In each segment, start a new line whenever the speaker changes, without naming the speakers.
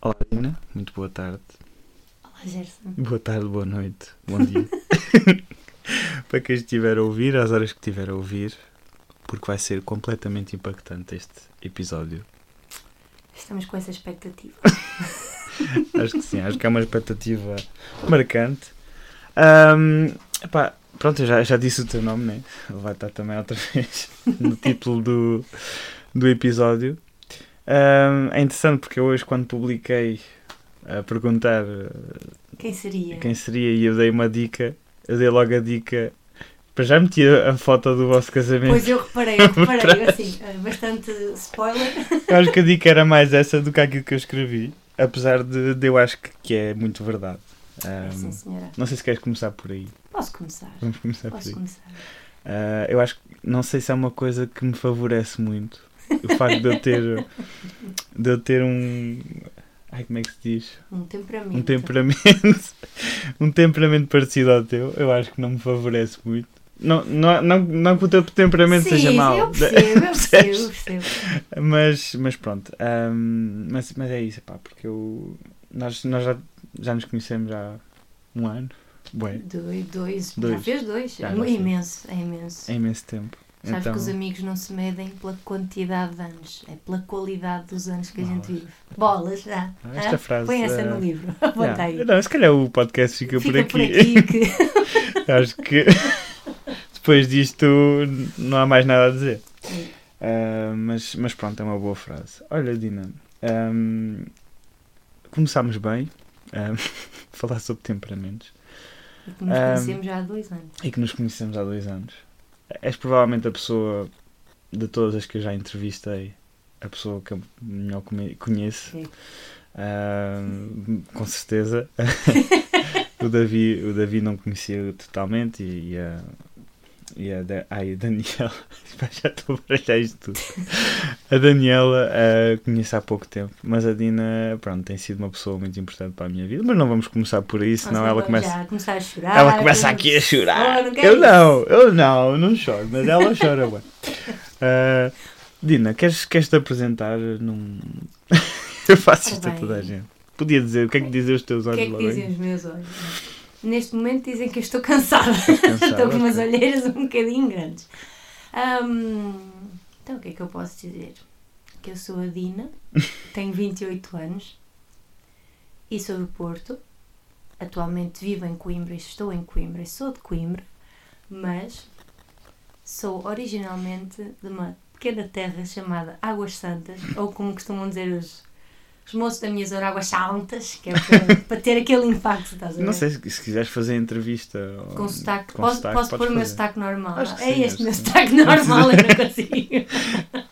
Olá, Dina. Muito boa tarde.
Olá, Gerson.
Boa tarde, boa noite, bom dia. Para quem estiver a ouvir, às horas que estiver a ouvir, porque vai ser completamente impactante este episódio.
Estamos com essa expectativa.
Acho que sim, acho que é uma expectativa marcante. Ahm, epá, pronto, eu já, já disse o teu nome, né? Vai estar também outra vez no título do, do episódio. Ahm, é interessante porque eu hoje, quando publiquei a perguntar eh,
Quem seria?
quem seria e eu dei uma dica, eu dei logo a dica. Para já meti a, foto do vosso casamento.
Pois eu reparei, eu reparei, assim, eh, bastante spoiler.
Eu acho que a dica era mais essa do que aquilo que eu escrevi. Apesar de, de eu acho que, que é muito verdade. Ahm,
sim, senhora.
não sei se queres começar por aí.
Posso começar?
Vamos começar por
Posso
aí.
começar.
Ah, eu acho que não sei se é uma coisa que me favorece muito. O facto de eu ter de eu ter um ai, como é que se diz?
Um temperamento.
Um temperamento um temperamento parecido ao teu, eu acho que não me favorece muito. Não, não, não, não que o teu temperamento
Sim,
seja mau.
eu percebo, eu percebo, eu percebo.
Mas, mas pronto, ahm, mas, mas é isso, pá, porque eu, nós, nós já, já nos conhecemos há um ano, Bué,
Dois, dois, já
Dois.
fez dois.
Já,
é
já
imenso, é imenso.
é imenso tempo.
Sabes
então,
que os amigos não se medem pela quantidade de anos, é pela qualidade dos anos que a gente
Bolas.
vive. Bolas, já.
Ah, esta
Hã?
frase,
Põe essa
ah,
no livro. Aponta
yeah.
aí.
Não, se calhar o podcast fica,
Fica
por aqui.
que
Acho que depois disto não há mais nada a dizer. Ah, mas, mas pronto, é uma boa frase. Olha, Dina, ahm, começámos bem a falar sobre temperamentos
E que nos
Ahm,
conhecemos já há dois anos.
e que nos conhecemos há dois anos. És provavelmente a pessoa de todas as que eu já entrevistei, a pessoa que eu melhor conheço. Ahm, com certeza. o, Davi, o Davi não conhecia totalmente e, e a. A, da, ai, a Daniela, já estou a baralhar isto tudo. A Daniela ah, conheço há pouco tempo, mas a Dina, pronto, tem sido uma pessoa muito importante para a minha vida. Mas não vamos começar por aí, senão ela começa,
já começar a chorar.
ela começa aqui a chorar.
Oh, não
eu
isso.
não, eu não, eu não choro, mas ela chora. Bem. Ah, Dina, queres, queres te apresentar num. eu faço isto a toda a gente. Podia dizer, o que é que dizem os teus
O
olhos
que é que dizem os meus olhos? Neste momento dizem que eu estou cansada.
cansada,
estou com umas
ok.
olheiras um bocadinho grandes. Ahm, então, o que é que eu posso dizer? Que eu sou a Dina, tenho 28 anos e sou do Porto. Atualmente vivo em Coimbra e estou em Coimbra e sou de Coimbra, mas sou originalmente de uma pequena terra chamada Águas Santas, ou como costumam dizer os, os moços da minha zona, Águas Santas, que é para, para ter aquele impacto, estás a ver?
Não sei se, se quiseres fazer entrevista ou-
Com sotaque.
com
posso
sotaque,
posso pôr o meu sotaque normal? É
sim,
este
acho
meu sotaque
Não
normal, eu não consigo.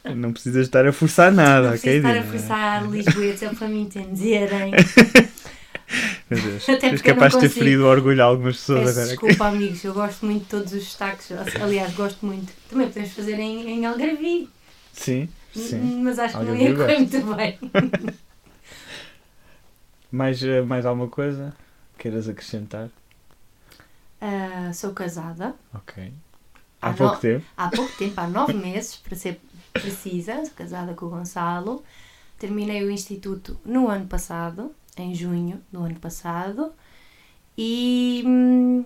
Não precisas estar a forçar nada,
Não
ok?
preciso estar a forçar Lisboetas é para me entenderem.
Meu Deus,
Até
és
não
capaz de ter ferido o orgulho a algumas pessoas
Peço
agora.
desculpa, amigos, eu gosto muito de todos os sotaques. Aliás, gosto muito. Também podemos fazer em, em Algarve,
Sim, sim.
mas acho que não ia correr muito bem.
Mais, eh, mais alguma coisa queiras acrescentar?
Ah, sou casada
Ok. Há
Há
pouco
no-
tempo.
há pouco tempo, há nove meses, para ser precisa, sou casada com o Gonçalo. Terminei o instituto no ano passado, em junho do ano passado, e, hum,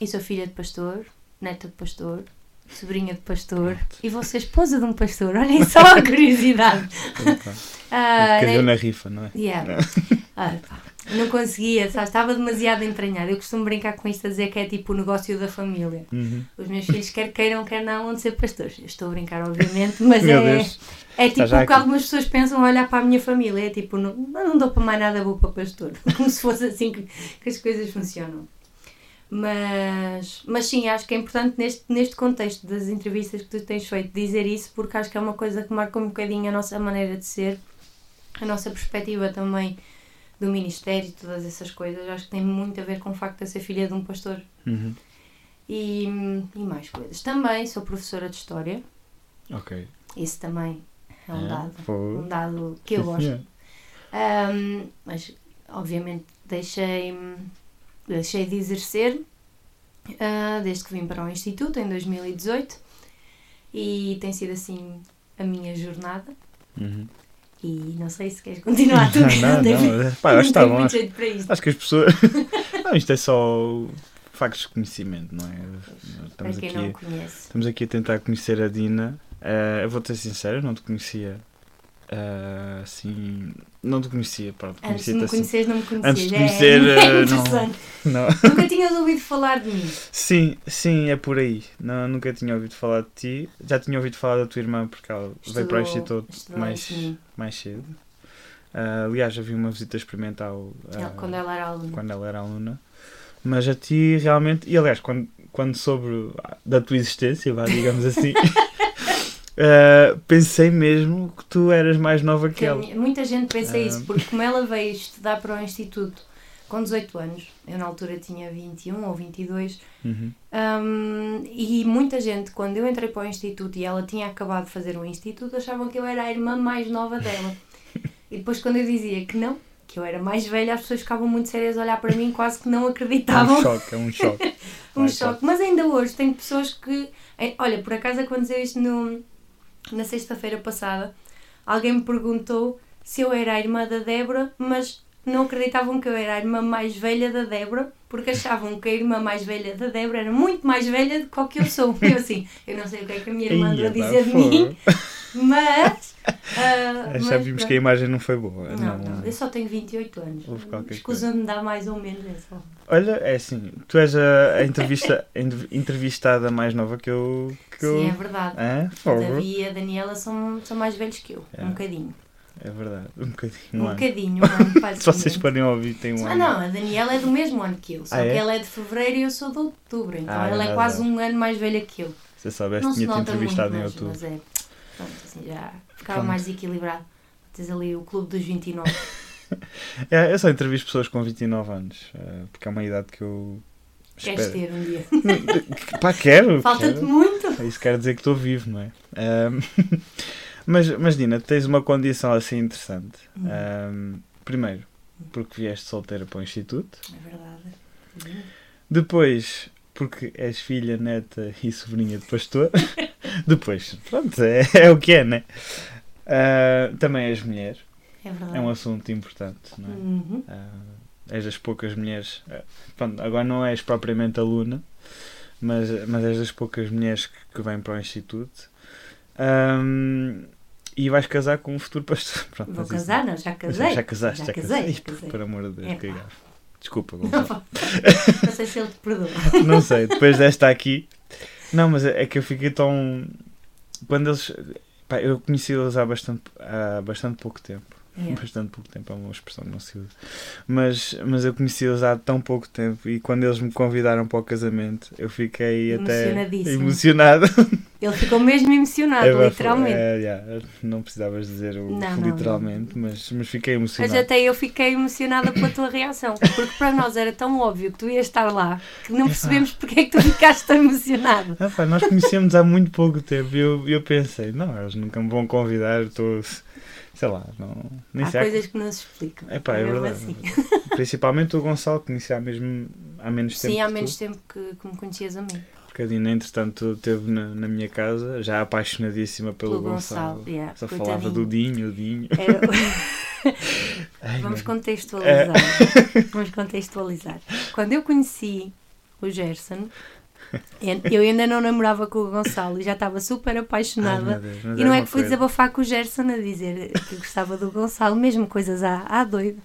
e sou filha de pastor, neta de pastor, sobrinha de pastor e vou ser esposa de um pastor. Olhem só a curiosidade.
Calhou
né?
na rifa, não é?
Yeah. Ah, pá, não conseguia, sabe? estava demasiado entranhado. Eu costumo brincar com isto a dizer que é tipo o negócio da família.
Uhum.
Os meus filhos, quer queiram, quer não, vão de ser pastores. Eu estou a brincar, obviamente, mas é, é tipo o que algumas pessoas pensam olhar para a minha família. É tipo, não, não dou para mais nada, vou para pastor. Como se fosse assim que, que as coisas funcionam. Mas, mas sim, acho que é importante neste, neste contexto das entrevistas que tu tens feito dizer isso, porque acho que é uma coisa que marca um bocadinho a nossa maneira de ser, a nossa perspectiva também do ministério e todas essas coisas. Acho que tem muito a ver com o facto de eu ser filha de um pastor
Uhum.
e, e mais coisas. Também sou professora de História,
Ok.
isso também é um
É,
dado,
foi.
um dado que eu gosto.
senhor.
Ahm, mas, obviamente, deixei, deixei de exercer ah, desde que vim para o Instituto, em 2018, e tem sido assim a minha jornada.
Uhum.
E não sei se queres continuar tu.
Não, não, não. Pá, eu acho
tenho
bom. Acho,
para
acho que as pessoas. não, isto é só factos de conhecimento, não é?
Para
Estamos
quem
aqui,
não conhece.
estamos aqui a tentar conhecer a Dina. Eh, eu vou ser sincero, eu não te conhecia. Eh, assim. Não te conhecia, pronto.
Antes de me
assim.
conheceres, não me conhecias.
Antes de
É-
conhecer,
é,
não. Não.
Nunca tinhas ouvido falar de mim.
Sim, sim, é por aí. Não, nunca tinha ouvido falar de ti. Já tinha ouvido falar da tua irmã porque ela veio para o
Estudou-
Instituto
estudou
mais, mais cedo. Ah, aliás, havia uma visita experimental
Ela- Quando ela era aluna.
quando ela era aluna. Mas a ti realmente. E aliás, quando, quando soube da tua existência, vá, digamos assim, ah, pensei mesmo que tu eras mais nova que ela.
muita gente pensa
Ah.
isso, porque como ela veio estudar para o Instituto com 18 anos, eu na altura tinha 21 ou 22,
Uhum.
hum, e muita gente, quando eu entrei para o Instituto e ela tinha acabado de fazer o Instituto, achavam que eu era a irmã mais nova dela. E depois, quando eu dizia que não, que eu era mais velha, as pessoas ficavam muito sérias a olhar para mim, quase que não
É
acreditavam.
um choque, é um choque.
um
Vai,
choque. Mas ainda hoje tenho pessoas que. eh, Olha, por acaso aconteceu isto no, na sexta-feira passada. Alguém me perguntou se eu era a irmã da Débora, mas não acreditavam que eu era a irmã mais velha da Débora, porque achavam que a irmã mais velha da Débora era muito mais velha do que eu sou. Eu assim, eu não sei o que é que a minha irmã andou a dizer de mim, mas. ah,
Já
mas
vimos que a imagem não foi boa.
Não, não, eu só tenho 28 anos. Escusa-me dar mais ou menos, só.
Olha, é assim, tu és a, a entrevista, a entrev- entrevistada mais nova que eu. Eu...
Sim, é verdade.
Hã?
Davi e a Daniela são, são mais velhos que eu,
É.
um bocadinho.
É verdade, um bocadinho.
Um
Um ano.
bocadinho, um ano,
Se vocês podem ouvir, tem um
Ah,
ano.
não, a Daniela é do mesmo ano que eu, só
Ah,
que
é?
ela é de fevereiro e eu sou de outubro, então
Ah, é
ela é
nada.
quase um ano mais velha que eu.
Se eu soubesse, tinha-te
nota muito,
entrevistado em outubro.
mas é. Pronto, assim já ficava
Pronto.
mais equilibrado. Tens ali o clube dos 29.
É, eu só entrevisto pessoas com 29 anos, eh, porque é uma idade que eu.
Queres
espero.
ter um dia?
Pá, quero!
Falta-te muito!
Isso quer dizer que estou vivo, não é? Ahm, mas, mas, Dina, tens uma condição assim interessante. Ahm, primeiro, porque vieste solteira para o Instituto.
É verdade.
Depois, porque és filha, neta e sobrinha de pastor. Depois, pronto, é, é o que é, né? Ah, também és mulher.
É verdade.
É um assunto importante, não é?
Uhum.
Ah, és das poucas mulheres. ah, pronto, agora não és propriamente aluna, mas, mas és das poucas mulheres que, que vêm para o Instituto. Ahm, e vais casar com um futuro pastor. Pronto,
Vou
mas isso-
casar, não, já casei.
Já casaste,
Já
já,
casei, já casei.
Por amor de Deus,
Epá.
que gafe. Desculpa,
Não,
Gonçalo.
não sei se ele te perdoa.
Não sei, depois desta aqui. Não, mas é é que eu fiquei tão. Quando eles. Pá, eu conheci-los há bastante, há bastante pouco tempo.
Yeah.
Bastante pouco tempo, é uma expressão que não se usa. Mas, mas eu conheci-los há tão pouco tempo e quando eles me convidaram para o casamento, eu fiquei até
Emocionadíssimo.
emocionado.
Ele ficou mesmo emocionado,
É,
literalmente.
é, yeah, não precisavas dizer o
Não, não,
literalmente, Mas, mas fiquei
Mas
emocionado.
até eu fiquei emocionada pela tua reação, porque para nós era tão óbvio que tu ias estar lá que não percebemos porque é que tu ficaste tão emocionado.
Ah, pá, nós conhecemos há muito pouco tempo e eu, eu pensei, não, eles nunca me vão convidar, estou, sei lá, não, nem
Há
sei.
coisas que não se explicam.
Epá, é
mesmo
verdade.
assim.
Principalmente o Gonçalo, que conheci há, mesmo, há menos tempo.
Sim, há
que
menos
tu,
tempo que, que me conhecias a mim.
porque a Dina, entretanto, esteve na, na minha casa, já apaixonadíssima pelo,
Pelo
Gonçalo.
Gonçalo, yeah,
Só
coitadinho.
falava do Dinho, o Dinho.
Era-
Ai,
Vamos contextualizar.
É.
Vamos contextualizar. Quando eu conheci o Gerson, eu ainda não namorava com o Gonçalo e já estava super
Ai,
apaixonada.
meu Deus,
E não é
uma
que fui
coisa.
desabafar com o Gerson a dizer que gostava do Gonçalo, mesmo coisas à, à doida.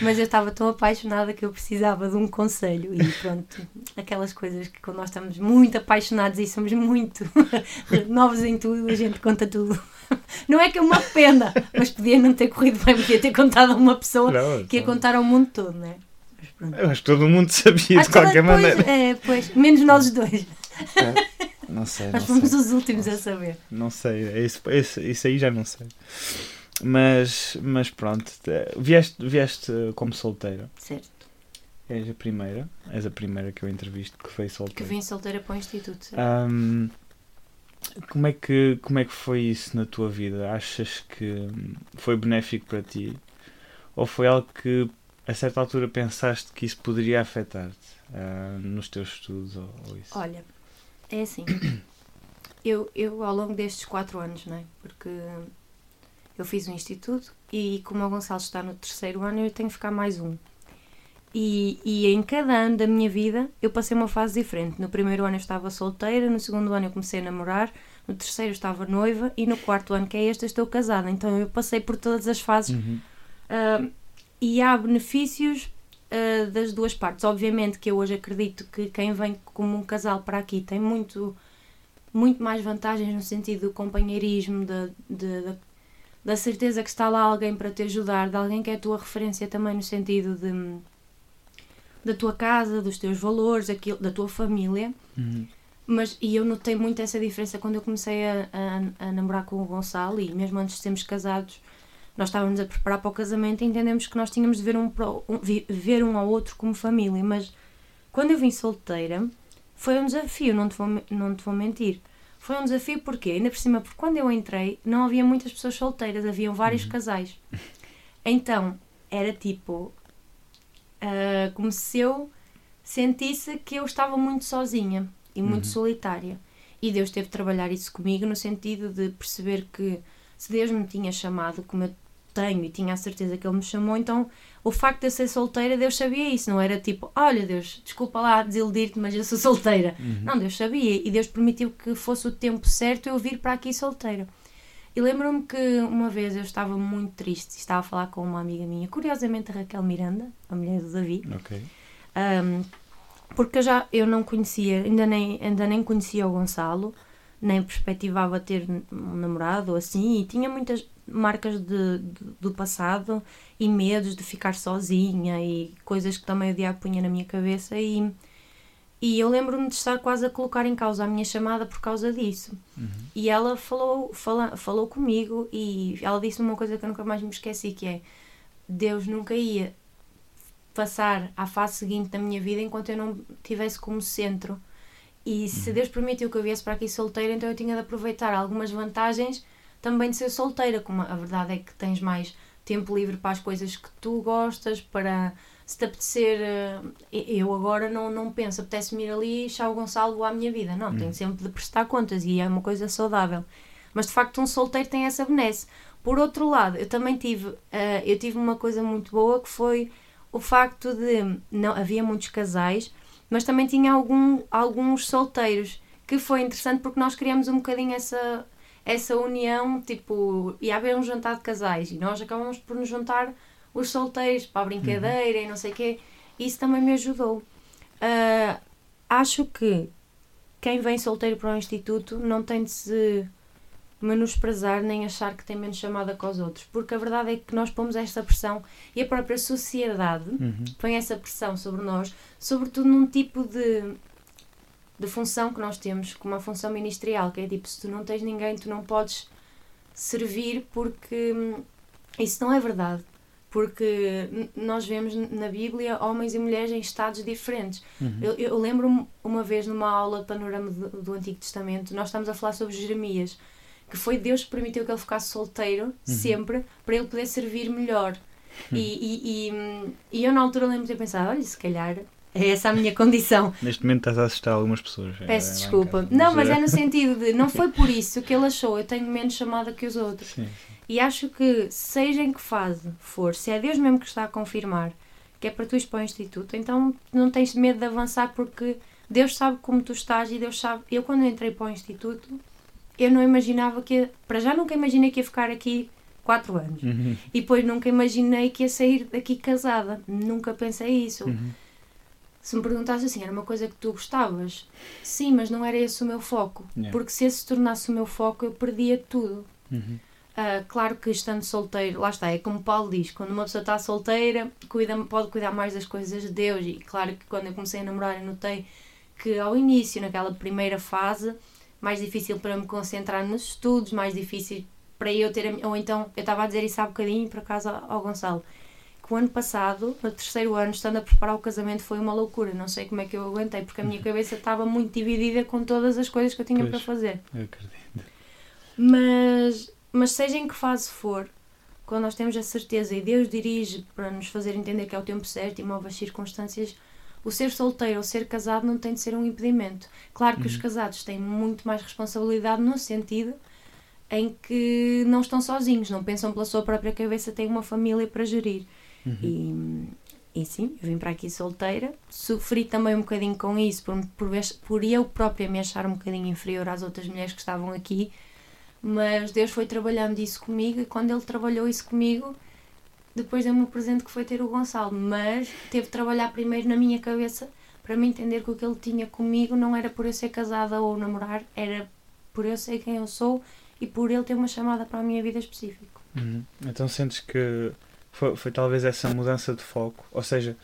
Mas eu estava tão apaixonada que eu precisava de um conselho. E pronto, aquelas coisas que quando nós estamos muito apaixonados e somos muito novos em tudo, a gente conta tudo. Não é que eu me arrependa, mas podia não ter corrido bem, podia ter contado a uma pessoa
Não,
que ia contar ao mundo todo, não é? Pronto.
Eu acho que todo mundo sabia
Acho
de
que
qualquer
depois-
maneira.
É, pois, menos nós dois.
Não sei, não
Nós
sei.
fomos os últimos a saber.
Não sei, é isso, esse- isso aí já não sei. Mas, mas pronto, te- vieste, vieste como solteira.
Certo.
És a primeira. És a primeira que eu entrevisto que foi
Que
solteira.
vim solteira para o Instituto.
Ahm, como, é que, como é que foi isso na tua vida? Achas que foi benéfico para ti? Ou foi algo que a certa altura pensaste que isso poderia afetar-te ah, nos teus estudos? Ou, ou isso?
Olha, é assim. Eu, eu, ao longo destes quatro anos, não é? Porque Eu fiz o instituto e como o Gonçalo está no terceiro ano, eu tenho que ficar mais um. E, e em cada ano da minha vida eu passei uma fase diferente. No primeiro ano eu estava solteira, no segundo ano eu comecei a namorar, no terceiro estava noiva e no quarto ano, que é este, eu estou casada. Então eu passei por todas as fases
Uhum.
uh, e há benefícios uh, das duas partes. Obviamente que eu hoje acredito que quem vem como um casal para aqui tem muito, muito mais vantagens no sentido do companheirismo, da, da- da certeza que está lá alguém para te ajudar, de alguém que é a tua referência também no sentido de, da tua casa, dos teus valores, aquilo, da tua família.
Uhum.
Mas, e eu notei muito essa diferença quando eu comecei a, a, a namorar com o Gonçalo e mesmo antes de sermos casados, nós estávamos a preparar para o casamento e entendemos que nós tínhamos de ver um, pro- um- ver um ao outro como família. Mas quando eu vim solteira, foi um desafio, não te vou, não te vou mentir. Foi um desafio porque, ainda por cima, porque quando eu entrei, não havia muitas pessoas solteiras, haviam vários casais. Então, era tipo, ah, como se eu sentisse que eu estava muito sozinha e muito
Uhum.
solitária. E Deus teve de trabalhar isso comigo no sentido de perceber que se Deus me tinha chamado, como eu tenho e tinha a certeza que Ele me chamou, então o facto de eu ser solteira, Deus sabia isso. Não era tipo, olha Deus, desculpa lá desiludir-te, mas eu sou solteira.
Uhum.
Não, Deus sabia e Deus permitiu que fosse o tempo certo eu vir para aqui solteira. E lembro-me que uma vez eu estava muito triste, estava a falar com uma amiga minha, curiosamente a Raquel Miranda, a mulher do Davi,
Ok.
um, porque eu já eu não conhecia, ainda nem, ainda nem conhecia o Gonçalo, nem perspectivava ter um namorado assim, e tinha muitas marcas de, de- do passado e medos de ficar sozinha e coisas que também o diabo punha na minha cabeça e, e eu lembro-me de estar quase a colocar em causa a minha chamada por causa disso.
Uhum.
E ela falou, fala, falou comigo e ela disse uma coisa que eu nunca mais me esqueci, que é Deus nunca ia passar à fase seguinte da minha vida enquanto eu não tivesse como centro. E se Deus permitiu que eu viesse para aqui solteira, então eu tinha de aproveitar algumas vantagens também de ser solteira, como a verdade é que tens mais tempo livre para as coisas que tu gostas, para se te apetecer, eh, eu agora não, não penso, apetece-me ir ali e o Gonçalo à minha vida. Não, tenho sempre de prestar contas e é uma coisa saudável. Mas de facto um solteiro tem essa benesse. Por outro lado, eu também tive, eh, eu tive uma coisa muito boa que foi o facto de não havia muitos casais, mas também tinha algum, alguns solteiros, que foi interessante porque nós criamos um bocadinho essa essa união, tipo, ia haver um jantar de casais e nós acabamos por nos juntar os solteiros para a brincadeira e não sei o quê. Isso também me ajudou. Ah, acho que quem vem solteiro para o instituto não tem de se menosprezar nem achar que tem menos chamada que os outros, porque a verdade é que nós pomos esta pressão e a própria sociedade
Uhum.
põe essa pressão sobre nós, sobretudo num tipo de, de função que nós temos, como a função ministerial, que é tipo, se tu não tens ninguém, tu não podes servir porque hum, isso não é verdade. Porque nós vemos na Bíblia homens e mulheres em estados diferentes.
Uhum.
Eu, eu lembro-me uma vez numa aula de panorama do, do Antigo Testamento, nós estamos a falar sobre Jeremias, que foi Deus que permitiu que ele ficasse solteiro sempre para ele poder servir melhor. E, e, e, hum, e eu na altura lembro de ter pensado: olha, se calhar é essa a minha condição.
Neste momento estás a assustar algumas pessoas. é,
Peço
em
desculpa.
casa,
Não, mas
eh,
é no sentido de não foi por isso que ele achou eu tenho menos chamada que os outros.
Sim.
E acho que, seja em que fase for, se é Deus mesmo que está a confirmar que é para tu ir para o Instituto, então não tens medo de avançar porque Deus sabe como tu estás e Deus sabe. Eu, quando entrei para o Instituto, eu não imaginava que. ia- Para já, nunca imaginei que ia ficar aqui 4 anos.
Uhum.
E depois nunca imaginei que ia sair daqui casada. Nunca pensei isso.
Uhum.
Se me perguntasse assim, era uma coisa que tu gostavas? Sim, mas não era esse o meu foco.
Yeah.
Porque se esse se tornasse o meu foco, eu perdia tudo.
Uhum.
Ah, claro que estando solteiro, lá está, é como Paulo diz, quando uma pessoa está solteira, cuida, pode cuidar mais das coisas de Deus. E claro que quando eu comecei a namorar, eu notei que ao início, naquela primeira fase, mais difícil para me concentrar nos estudos, mais difícil para eu ter. a Ou então, eu estava a dizer isso há bocadinho, por acaso, ao ao Gonçalo, que o ano passado, no terceiro ano, estando a preparar o casamento, foi uma loucura. Não sei como é que eu aguentei, porque a minha cabeça estava muito dividida com todas as coisas que eu tinha
Pois.
para fazer.
Eu acredito.
Mas, mas seja em que fase for, quando nós temos a certeza e Deus dirige para nos fazer entender que é o tempo certo e move as circunstâncias, o ser solteiro ou ser casado não tem de ser um impedimento. Claro que os casados têm muito mais responsabilidade no sentido em que não estão sozinhos, não pensam pela sua própria cabeça, têm uma família para gerir.
Uhum.
E, e sim, eu vim para aqui solteira, sofri também um bocadinho com isso, por, por, por eu própria me achar um bocadinho inferior às outras mulheres que estavam aqui, mas Deus foi trabalhando isso comigo e quando Ele trabalhou isso comigo, depois deu-me o presente que foi ter o Gonçalo, mas teve de trabalhar primeiro na minha cabeça para me entender que o que ele tinha comigo não era por eu ser casada ou namorar, era por eu ser quem eu sou e por ele ter uma chamada para a minha vida específica.
Uhum. Então sentes que foi, foi talvez essa mudança de foco, ou seja,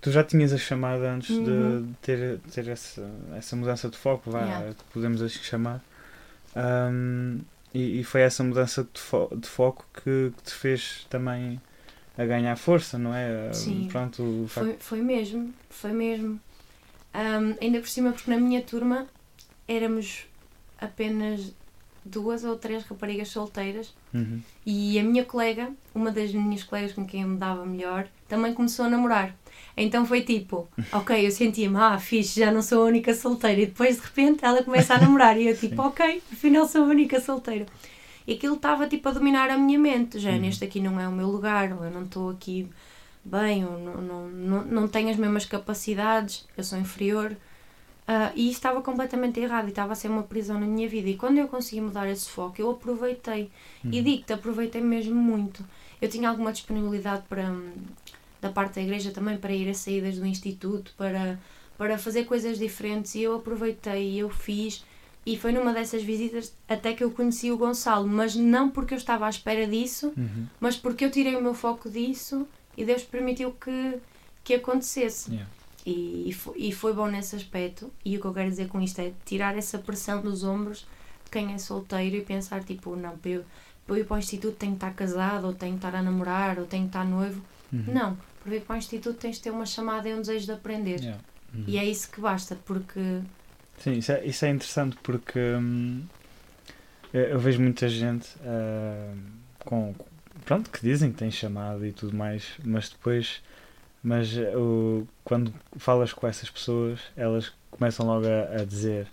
tu já tinhas a chamada antes de-
Uhum.
de ter, ter essa, essa mudança de foco, vá,
Yeah.
podemos assim chamar. Ahm, e, e foi essa mudança de, fo de foco que, que te fez também a ganhar força, não é?
Sim.
Pronto, facto-
Foi, foi mesmo, foi mesmo. Ahm, ainda por cima, porque na minha turma éramos apenas duas ou três raparigas solteiras
Uhum.
e a minha colega, uma das minhas colegas com quem eu me dava melhor, também começou a namorar. Então foi tipo, ok, eu sentia-me, ah, fixe, já não sou a única solteira. E depois de repente ela começa a namorar e eu tipo, ok, afinal sou a única solteira. E aquilo estava tipo a dominar a minha mente, já
Uhum.
neste aqui não é o meu lugar, ou eu não estou aqui bem, ou não, não, não, não tenho as mesmas capacidades, eu sou inferior. Ah, e estava completamente errado e estava a ser uma prisão na minha vida. E quando eu consegui mudar esse foco, eu aproveitei. E
Uhum.
digo-te, aproveitei mesmo muito. Eu tinha alguma disponibilidade para, hum, da parte da igreja também para ir a saídas do instituto, para, para fazer coisas diferentes e eu aproveitei e eu fiz. E foi numa dessas visitas até que eu conheci o Gonçalo, mas não porque eu estava à espera disso,
Uhum.
mas porque eu tirei o meu foco disso e Deus permitiu que, que acontecesse.
Yeah.
E, e, foi, e foi bom nesse aspecto. E o que eu quero dizer com isto é tirar essa pressão dos ombros de quem é solteiro e pensar, tipo, não, para eu, para eu ir para o instituto tenho que estar casado, ou tenho que estar a namorar, ou tenho que estar noivo.
Uhum.
Não, para ir para o instituto tens de ter uma chamada e um desejo de aprender.
Yeah. Uhum.
E é isso que basta, porque.
Sim, isso é, isso é interessante porque hum, eu vejo muita gente ah, com, pronto, que dizem que tem chamado e tudo mais, mas depois mas eh, o, quando falas com essas pessoas, elas começam logo a, a dizer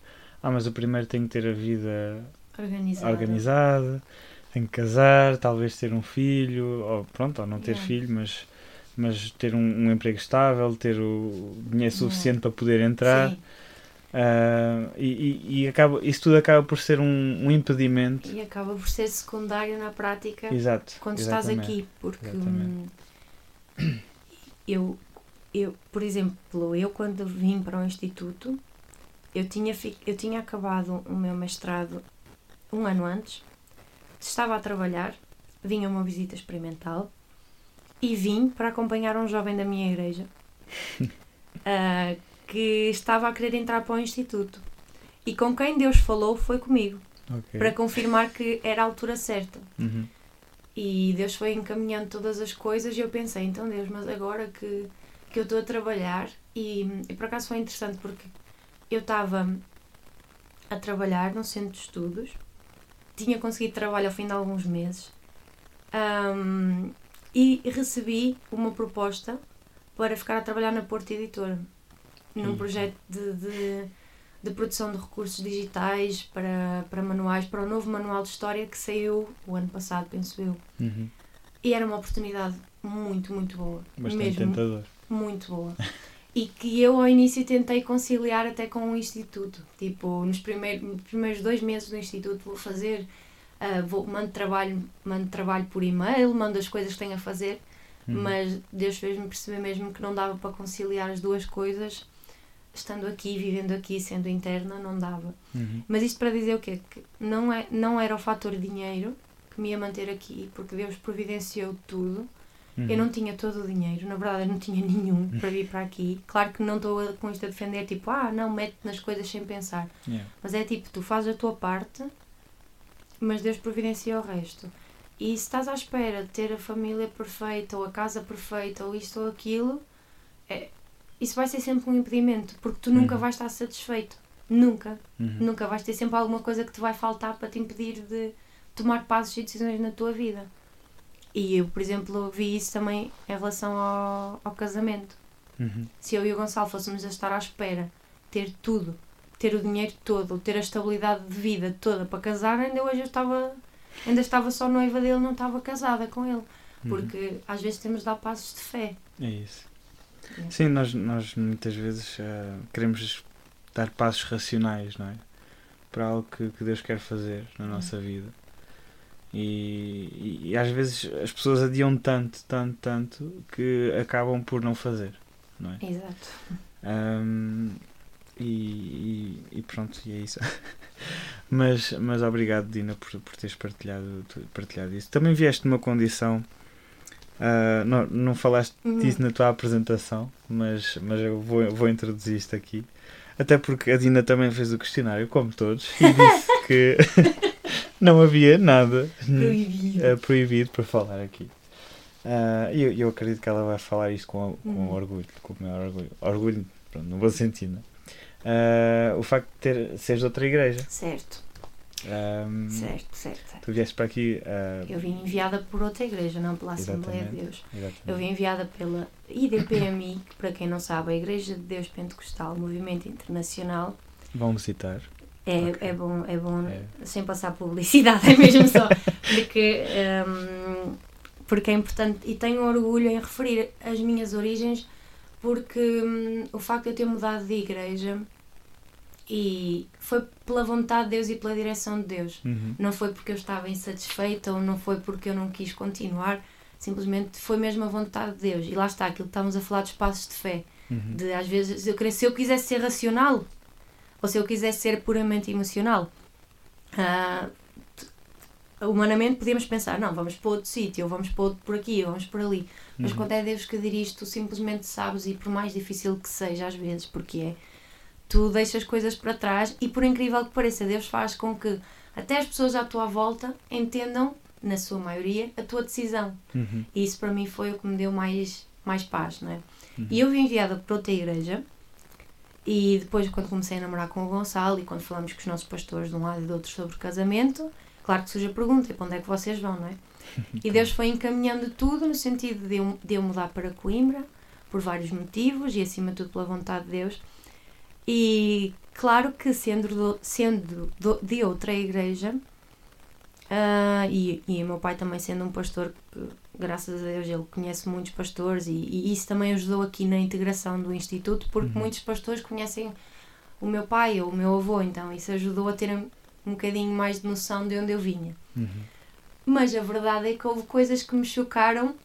ah, mas eu primeiro tenho que ter a vida
Organizada.
organizada, tenho que casar, talvez ter um filho, ou pronto, ou não ter
Yeah.
filho, mas, mas ter um, um emprego estável, ter o dinheiro suficiente para poder entrar.
Sim,
Ah, e, e, acaba, isso tudo acaba por ser um, um impedimento.
e acaba por ser secundário na prática
Exato.
quando estás aqui, porque hum, eu, eu, por exemplo, eu quando vim para o instituto, eu tinha, eu tinha acabado o meu mestrado um ano antes, estava a trabalhar, vinha uma visita experimental e vim para acompanhar um jovem da minha igreja ah, que estava a querer entrar para o instituto. E com quem Deus falou foi comigo,
Ok.
para confirmar que era a altura certa.
Uhum.
E Deus foi encaminhando todas as coisas e eu pensei, então Deus, mas agora que, que eu estou a trabalhar e, e por acaso foi interessante porque eu estava a trabalhar num centro de estudos, tinha conseguido trabalho ao fim de alguns meses ahm, e recebi uma proposta para ficar a trabalhar na Porta Editora, num projeto de, de, de produção de recursos digitais para, para manuais, para o novo manual de história que saiu o ano passado, penso eu.
Uhum.
E era uma oportunidade muito, muito boa.
Bastante
mesmo
tentador.
muito boa. E que eu ao início tentei conciliar até com o instituto. Tipo, nos primeiros, nos primeiros dois meses do instituto vou fazer, ah, vou, mando, trabalho, mando trabalho por e-mail, mando as coisas que tenho a fazer,
Uhum.
mas Deus fez-me perceber mesmo que não dava para conciliar as duas coisas, estando aqui, vivendo aqui, sendo interna, não dava.
Uhum.
Mas isto para dizer o quê? Que não, é, não era o fator dinheiro que me ia manter aqui, porque Deus providenciou tudo.
Uhum.
Eu não tinha todo o dinheiro, na verdade eu não tinha nenhum para vir para aqui. Claro que não estou com isto a defender, tipo, ah, não, mete nas coisas sem pensar.
Yeah.
Mas é tipo, tu fazes a tua parte, mas Deus providencia o resto. E se estás à espera de ter a família perfeita, ou a casa perfeita, ou isto ou aquilo, é, isso vai ser sempre um impedimento, porque tu nunca
Uhum.
vais estar satisfeito. Nunca.
Uhum.
Nunca vais ter sempre alguma coisa que te vai faltar para te impedir de tomar passos e decisões na tua vida. E eu, por exemplo, vi isso também em relação ao, ao casamento.
Uhum.
Se eu e o Gonçalo fôssemos a estar à espera, ter tudo, ter o dinheiro todo, ter a estabilidade de vida toda para casar, ainda hoje eu estava ainda estava só noiva dele, não estava casada com ele.
Uhum.
Porque às vezes temos de dar passos de fé.
É isso. Sim, nós, nós muitas vezes eh, queremos dar passos racionais, não é? Para algo que, que Deus quer fazer na nossa vida. E, e, e às vezes as pessoas adiam tanto, tanto, tanto que acabam por não fazer, não é?
Exato.
E, e- e pronto, e é isso. mas, mas obrigado, Dina, por, por teres partilhado, partilhado isso. Também vieste numa condição. Ah, não, não falaste
Uhum.
disso na tua apresentação, mas, mas eu vou, vou introduzir isto aqui. Até porque a Dina também fez o questionário, como todos, e disse que não havia nada
Proibido.
eh, proibido para falar aqui. E eu, eu acredito que ela vai falar isto com, com
Uhum.
orgulho, com o maior orgulho. Orgulho, pronto, não vou sentir, né? Ah, o facto de ter, seres de outra igreja.
Certo,
Ahm,
certo, certo. certo.
Tu vieste para aqui. ah,
Eu vim enviada por outra igreja, não pela Assembleia de. Deus.
exatamente.
Eu vim enviada pela IDPMI, que para quem não sabe, a Igreja de Deus Pentecostal, Movimento Internacional.
Vão visitar.
É,
Ok.
é bom, é bom
É.
sem passar publicidade, é mesmo só. Porque, hum, porque é importante e tenho orgulho em referir as minhas origens, porque hum, o facto de eu ter mudado de igreja e foi pela vontade de Deus e pela direção de Deus.
Uhum.
Não foi porque eu estava insatisfeita ou não foi porque eu não quis continuar, simplesmente foi mesmo a vontade de Deus. E lá está aquilo que estávamos a falar dos passos de fé.
Uhum.
De às vezes, eu queria, se eu quisesse ser racional ou se eu quisesse ser puramente emocional, t- humanamente podíamos pensar: não, vamos para outro sítio, ou vamos para outro por aqui, ou vamos por ali. Mas
Uhum.
quando é Deus que dirige, tu simplesmente sabes, e por mais difícil que seja, às vezes, porque é, tu deixas coisas para trás e, por incrível que pareça, Deus faz com que até as pessoas à tua volta entendam, na sua maioria, a tua decisão.
Uhum.
E isso para mim foi o que me deu mais, mais paz, não é?
Uhum.
E eu vim enviada para outra igreja e depois quando comecei a namorar com o Gonçalo e quando falamos com os nossos pastores de um lado e do outro sobre casamento, claro que surge a pergunta, para onde é que vocês vão, não é? E Deus foi encaminhando tudo no sentido de eu, de eu mudar para Coimbra, por vários motivos e acima de tudo pela vontade de Deus. E claro que sendo, do- sendo do- de outra igreja, ah, e, e o meu pai também sendo um pastor que, graças a Deus, ele conhece muitos pastores e, e isso também ajudou aqui na integração do Instituto, porque
Uhum.
muitos pastores conhecem o meu pai ou o meu avô, então isso ajudou a ter um, um bocadinho mais de noção de onde eu vinha.
Uhum.
Mas a verdade é que houve coisas que me chocaram,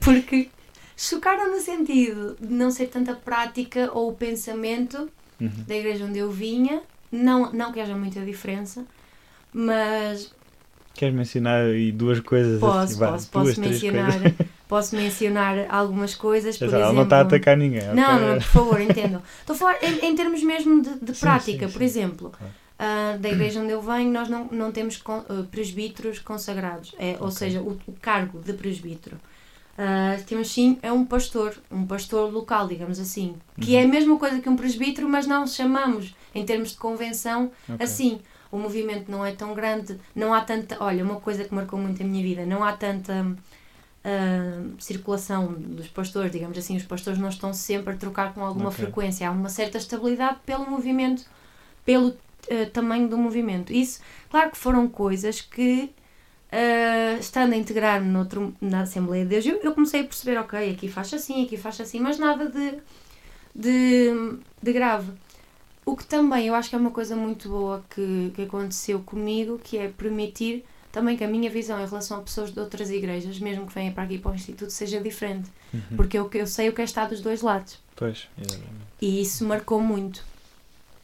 porque chocaram no sentido de não ser tanta prática ou o pensamento
Uhum.
da igreja onde eu vinha, não, não que haja muita diferença, mas
Queres mencionar aí duas coisas
posso,
assim?
Posso,
duas,
posso mencionar,
coisas.
posso mencionar algumas coisas, por
sabe, Ela
exemplo...
não está a atacar ninguém.
Não, não, por favor, entendam. Estou a falar em, em termos mesmo de, de
Sim,
prática.
sim,
Por
sim.
exemplo,
Claro.
ah, da igreja onde eu venho, nós não, não temos con- ah, presbíteros consagrados, é, ou
Ok.
seja, o, o cargo de presbítero. Ah, temos sim, é um pastor, um pastor local, digamos assim, que
Uhum.
é a mesma coisa que um presbítero, mas não chamamos, em termos de convenção,
Ok.
assim. O movimento não é tão grande, não há tanta. Olha, uma coisa que marcou muito a minha vida, não há tanta ah, circulação dos pastores, digamos assim, os pastores não estão sempre a trocar com alguma
Ok.
frequência, há uma certa estabilidade pelo movimento, pelo ah, tamanho do movimento. Isso, claro que foram coisas que, ah, estando a integrar-me na Assembleia de Deus, eu, eu comecei a perceber, ok, aqui faz assim, aqui faz assim, mas nada de, de, de grave. O que também eu acho que é uma coisa muito boa que, que aconteceu comigo, que é permitir também que a minha visão em relação a pessoas de outras igrejas, mesmo que venham para aqui para o Instituto, seja diferente.
Uhum.
Porque eu, eu sei o que é estar dos dois lados.
Pois, exatamente.
E isso marcou muito.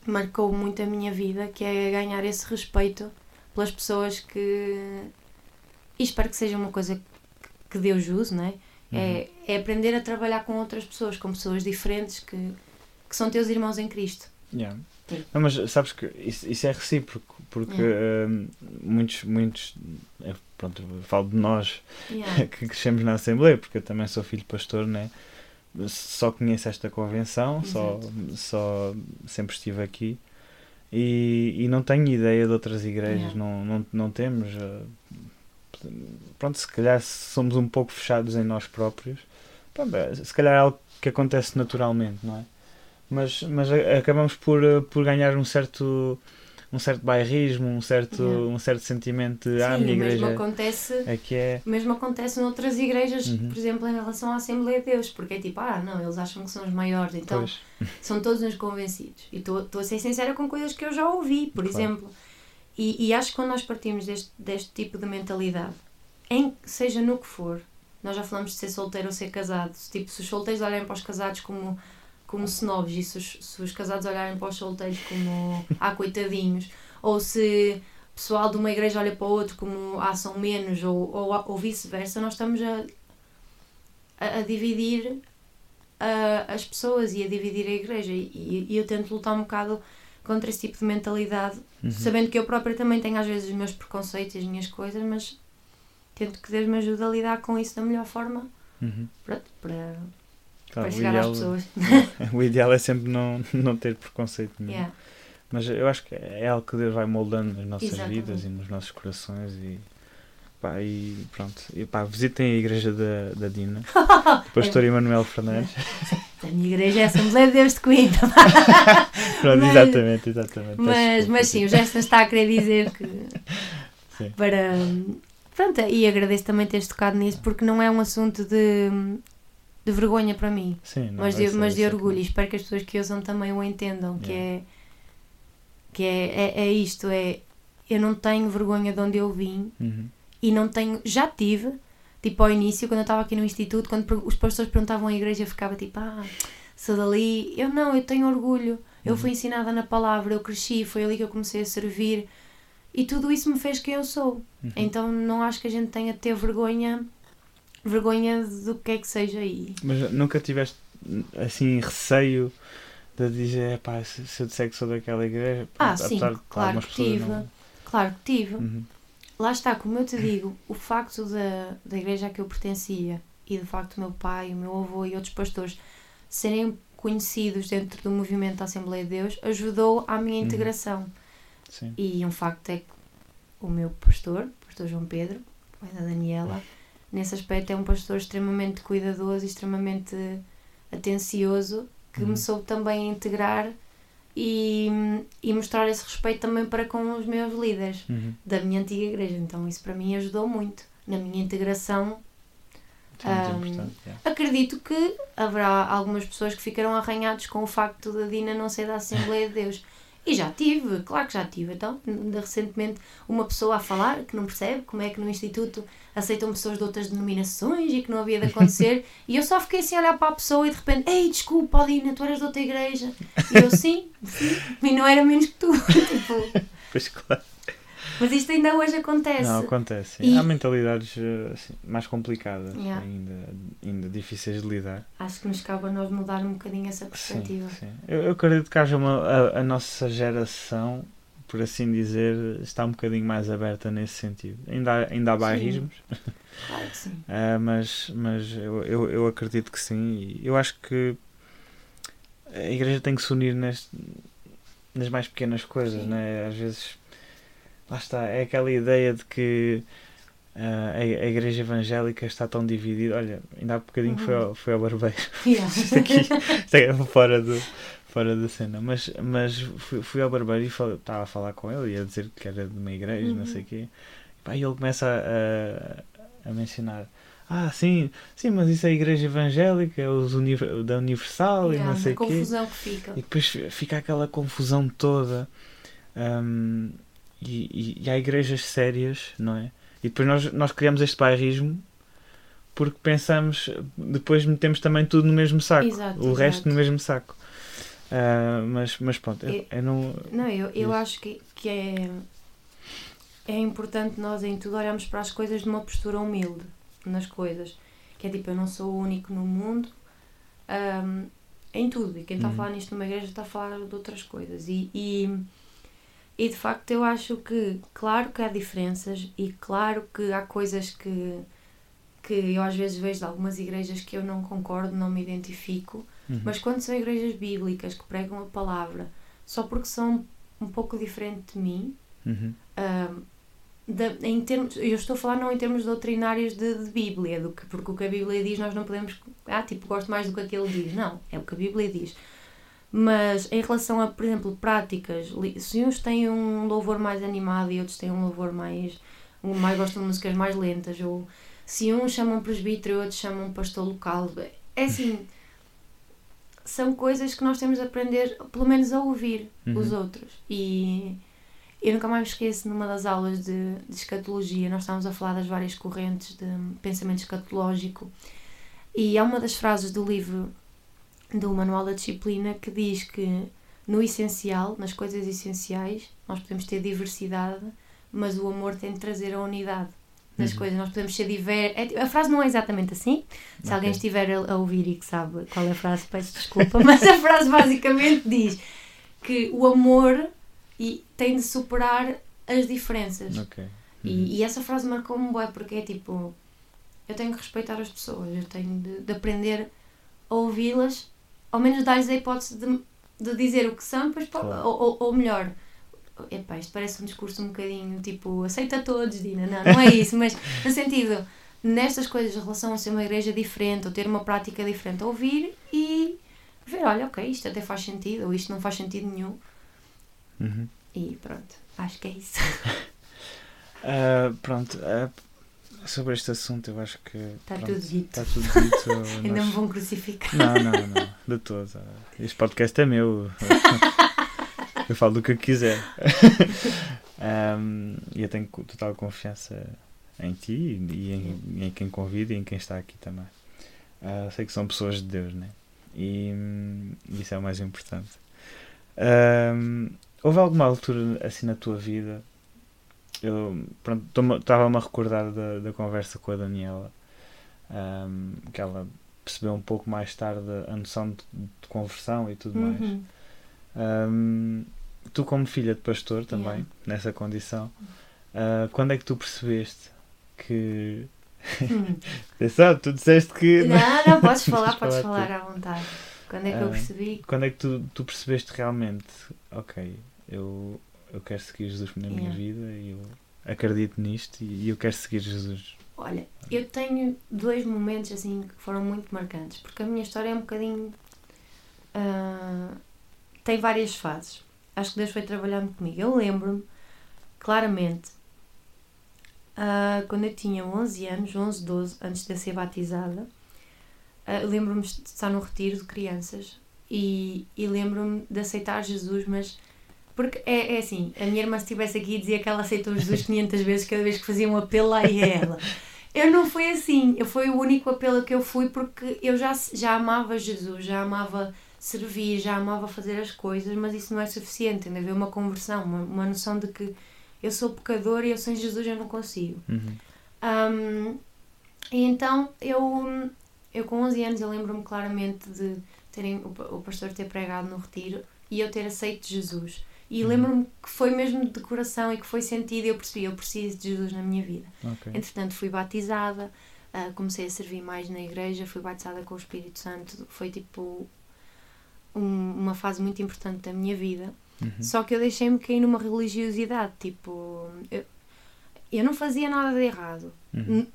Marcou muito a minha vida, que é ganhar esse respeito pelas pessoas que. E espero que seja uma coisa que Deus use, não é? É, é aprender a trabalhar com outras pessoas, com pessoas diferentes que, que são teus irmãos em Cristo.
Yeah.
Sim.
Não, mas sabes que isso, isso é recíproco, porque hum, muitos, muitos, é, pronto, falo de nós
Yeah.
que crescemos na Assembleia, porque eu também sou filho de pastor, né? só conheço esta convenção, só, só sempre estive aqui e, e não tenho ideia de outras igrejas,
Yeah.
não, não, não temos. eh, Pronto, se calhar somos um pouco fechados em nós próprios, pronto, é, se calhar é algo que acontece naturalmente, não é? Mas, mas acabamos por, eh, por ganhar um certo um certo bairrismo, um certo, um certo sentimento de ah, a
Sim,
minha
o mesmo
igreja
acontece,
é que é.
mesmo acontece noutras igrejas,
Uhum.
por exemplo, em relação à Assembleia de Deus, porque é tipo, ah, não, eles acham que são os maiores, então
Pois.
são todos uns convencidos. E estou a ser sincera com coisas que eu já ouvi, por
Claro.
exemplo. E, e acho que quando nós partimos deste, deste tipo de mentalidade, em, seja no que for, nós já falamos de ser solteiro ou ser casado, se, tipo, se os solteiros olharem para os casados como, como snobs e se os, se os casados olharem para os solteiros como ah, coitadinhos, ou se o pessoal de uma igreja olha para o outro como ah, são menos, ou, ou, ou vice-versa, nós estamos a, a, a dividir a- as pessoas e a dividir a igreja. E, e eu tento lutar um bocado contra esse tipo de mentalidade,
Uhum.
sabendo que eu própria também tenho às vezes os meus preconceitos e as minhas coisas, mas tento que Deus me ajude a lidar com isso da melhor forma
Uhum.
pronto, para,
Claro,
para chegar às
ideal,
pessoas.
o ideal é sempre não, não ter preconceito nenhum.
Yeah.
Mas eu acho que é algo que Deus vai moldando nas nossas
Exatamente.
vidas e nos nossos corações e, pá, e pronto. E, pá, visitem a igreja da, da Dina, o pastor Emanuel Fernandes.
A minha igreja é a Assembleia de Deus de Coimbra.
Pronto,
Mas-
exatamente, exatamente.
Mas, mas sim, o Gestas está a querer dizer que.
Sim.
Para. Pronto, e agradeço também teres tocado nisso, porque não é um assunto de, de vergonha para mim,
Sim,
mas de,
esse-
mas de
é
orgulho. E espero que as pessoas que ouçam também o entendam, que
Yeah.
é. Que é, é, é isto, é. Eu não tenho vergonha de onde eu vim
Uhum.
E não tenho. Já tive, tipo ao início, quando eu estava aqui no Instituto, quando os pastores perguntavam à igreja, eu ficava tipo, ah, sou dali. Eu não, eu tenho orgulho. Eu
Uhum.
fui ensinada na palavra, eu cresci, foi ali que eu comecei a servir e tudo isso me fez quem eu sou.
Uhum.
Então não acho que a gente tenha de ter vergonha, vergonha do que é que seja aí.
Mas nunca tiveste assim receio de dizer, pá, se, eu disser que sou daquela igreja,
Ah, sim, claro
algumas
que tive.
não-
Claro que tive.
Uhum.
Lá está, como eu te digo, o facto da, da igreja a que eu pertencia e de facto o meu pai, o meu avô e outros pastores serem conhecidos dentro do movimento da Assembleia de Deus ajudou à minha
Uhum.
integração.
Sim.
E um facto é que o meu pastor, o pastor João Pedro, pai da Daniela, nesse aspecto é um pastor extremamente cuidadoso e extremamente atencioso que
Uhum.
me soube também integrar e, e mostrar esse respeito também para com os meus líderes
Uhum.
da minha antiga igreja. Então isso para mim ajudou muito na minha integração.
É importante. yeah.
Acredito que haverá algumas pessoas que ficarão arranhados com o facto da Dina não ser da Assembleia de Deus. E já tive, claro que já tive. Então, ainda recentemente, uma pessoa a falar que não percebe como é que no Instituto aceitam pessoas de outras denominações e que não havia de acontecer. e eu só fiquei assim a olhar para a pessoa e de repente, ei, desculpa, Dina, tu eras de outra igreja. E eu, sim, sim, e não era menos que tu. tipo,
Pois claro.
Mas isto ainda hoje acontece.
Não, acontece. sim.
E-
Há mentalidades eh, assim, mais complicadas,
Yeah.
ainda, ainda difíceis de lidar.
Acho que nos cabe a nós mudar um bocadinho essa
Sim,
perspectiva.
sim. Eu, eu acredito que haja uma, a, a nossa geração, por assim dizer, está um bocadinho mais aberta nesse sentido. Ainda há, ainda há
Sim.
bairrismos,
Claro que sim.
ah, mas, mas eu, eu, eu acredito que sim. E eu acho que a igreja tem que se unir neste, nas mais pequenas coisas,
Sim.
né? Às vezes, lá está, é aquela ideia de que ah, a, a igreja evangélica está tão dividida. Olha, ainda há bocadinho foi,
Uhum.
ao, foi ao barbeiro.
Yeah.
Isto aqui, isto é fora, do, fora da cena. Mas, mas fui, fui ao barbeiro e fal- estava a falar com ele e a dizer que era de uma igreja, não
Uhum.
sei o quê. Pá, e ele começa a, a, a mencionar. Ah, sim, sim, mas isso é a igreja evangélica, é os univer- da Universal
Yeah,
e não sei o quê.
confusão que fica.
E depois fica aquela confusão toda. Hum, e, e, e há igrejas sérias, não é? E depois nós, nós criamos este bairrismo porque pensamos, depois metemos também tudo no mesmo saco.
Exato,
o resto
exato.
no mesmo saco. Ah, mas, mas pronto, eu,
É-
eu não.
Não, eu, eu acho que, que é, é importante nós em tudo olharmos para as coisas de uma postura humilde nas coisas. Que é tipo, eu não sou o único no mundo ahm, em tudo. E quem está a
Uhum.
falar nisto numa igreja está a falar de outras coisas. E, e, e de facto eu acho que, claro que há diferenças e claro que há coisas que, que eu às vezes vejo de algumas igrejas que eu não concordo, não me identifico.
Uhum.
Mas quando são igrejas bíblicas que pregam a palavra só porque são um pouco diferente de mim,
Uhum.
da- em termos, eu estou a falar não em termos doutrinários de, de Bíblia, do que, porque o que a Bíblia diz nós não podemos. Ah, tipo, gosto mais do que aquele diz. Não, é o que a Bíblia diz. Mas em relação a, por exemplo, práticas, se uns têm um louvor mais animado e outros têm um louvor mais. mais gostam de músicas mais lentas, ou se uns chamam presbítero e outros chamam pastor local, é assim. São coisas que nós temos de aprender, pelo menos, a ouvir os
Uhum.
outros. E eu nunca mais me esqueço, numa das aulas de, de escatologia, nós estávamos a falar das várias correntes de pensamento escatológico. E há uma das frases do livro do Manual da Disciplina que diz que no essencial, nas coisas essenciais, nós podemos ter diversidade, mas o amor tem de trazer a unidade nas
Uhum.
coisas. Nós podemos ser diversos. a frase não é exatamente assim. Se
Ok.
alguém estiver a, ouvir e que sabe qual é a frase, peço desculpa, mas a frase basicamente diz que o amor e tem de superar as diferenças.
Ok. Uhum.
E, e essa frase marcou-me bem porque é tipo, eu tenho que respeitar as pessoas, eu tenho de, de aprender a ouvi-las, ao menos dar-lhes a hipótese de, de dizer o que são, depois, po-
Claro.
ou, ou, ou melhor. Epá, isto parece um discurso um bocadinho tipo, aceita todos, Dina. Não, não é isso, mas no sentido, nestas coisas, em relação a ser uma igreja diferente ou ter uma prática diferente, ouvir e ver, olha, ok, isto até faz sentido ou isto não faz sentido nenhum.
Uhum.
E pronto, acho que é isso.
Ah, pronto, ah, sobre este assunto eu acho que.
Está
pronto,
tudo dito.
Está tudo dito.
Ainda
nós-
me vão crucificar.
Não, não, não, de todo. Este podcast é meu. Eu falo do que eu quiser. Ahm, E eu tenho total confiança em ti e em, em quem convida e em quem está aqui também. Ah, sei que são pessoas de Deus, né? E hum, isso é o mais importante. Ahm, houve alguma altura assim na tua vida? Eu pronto, estou-me- estava-me a recordar da, da conversa com a Daniela, ahm, que ela percebeu um pouco mais tarde a noção de, de conversão e tudo mais.
Uhum.
Ahm, tu, como filha de pastor também,
Yeah.
nessa condição, ah, quando é que tu percebeste que.
Hum.
Tu disseste que.
Não, não, podes falar,
Podes falar
falar à vontade. Quando é que eu
Ah.
percebi?
Quando é que tu, tu percebeste realmente, ok, eu, eu quero seguir Jesus na minha
Yeah.
vida e eu acredito nisto e eu quero seguir Jesus.
Olha, eu tenho dois momentos assim que foram muito marcantes, porque a minha história é um bocadinho. ah, tem várias fases. Acho que Deus foi trabalhando comigo. Eu lembro-me claramente ah, quando eu tinha 11 anos, 11, 12, antes de eu ser batizada, ah, lembro-me de estar num retiro de crianças e, e lembro-me de aceitar Jesus, mas. Porque é, é assim, a minha irmã se estivesse aqui dizia que ela aceitou Jesus 500 vezes cada vez que fazia um apelo lá e é ela. Eu não fui assim, eu foi o único apelo que eu fui porque eu já, já amava Jesus, já amava servir, já amava fazer as coisas, mas isso não é suficiente, de haver uma conversão, uma, uma noção de que eu sou pecador e eu sem Jesus eu não consigo.
Uhum.
Um, e então eu, eu com 11 anos eu lembro-me claramente de terem, o, o pastor ter pregado no retiro e eu ter aceito Jesus. E
Uhum.
lembro-me que foi mesmo de coração e que foi sentido e eu percebi, eu preciso de Jesus na minha vida.
Ok.
Entretanto fui batizada, ah, comecei a servir mais na igreja, fui batizada com o Espírito Santo, foi tipo um- uma fase muito importante da minha vida.
Uhum.
Só que eu deixei-me cair numa religiosidade, tipo, eu, eu não fazia nada de errado.
Uhum.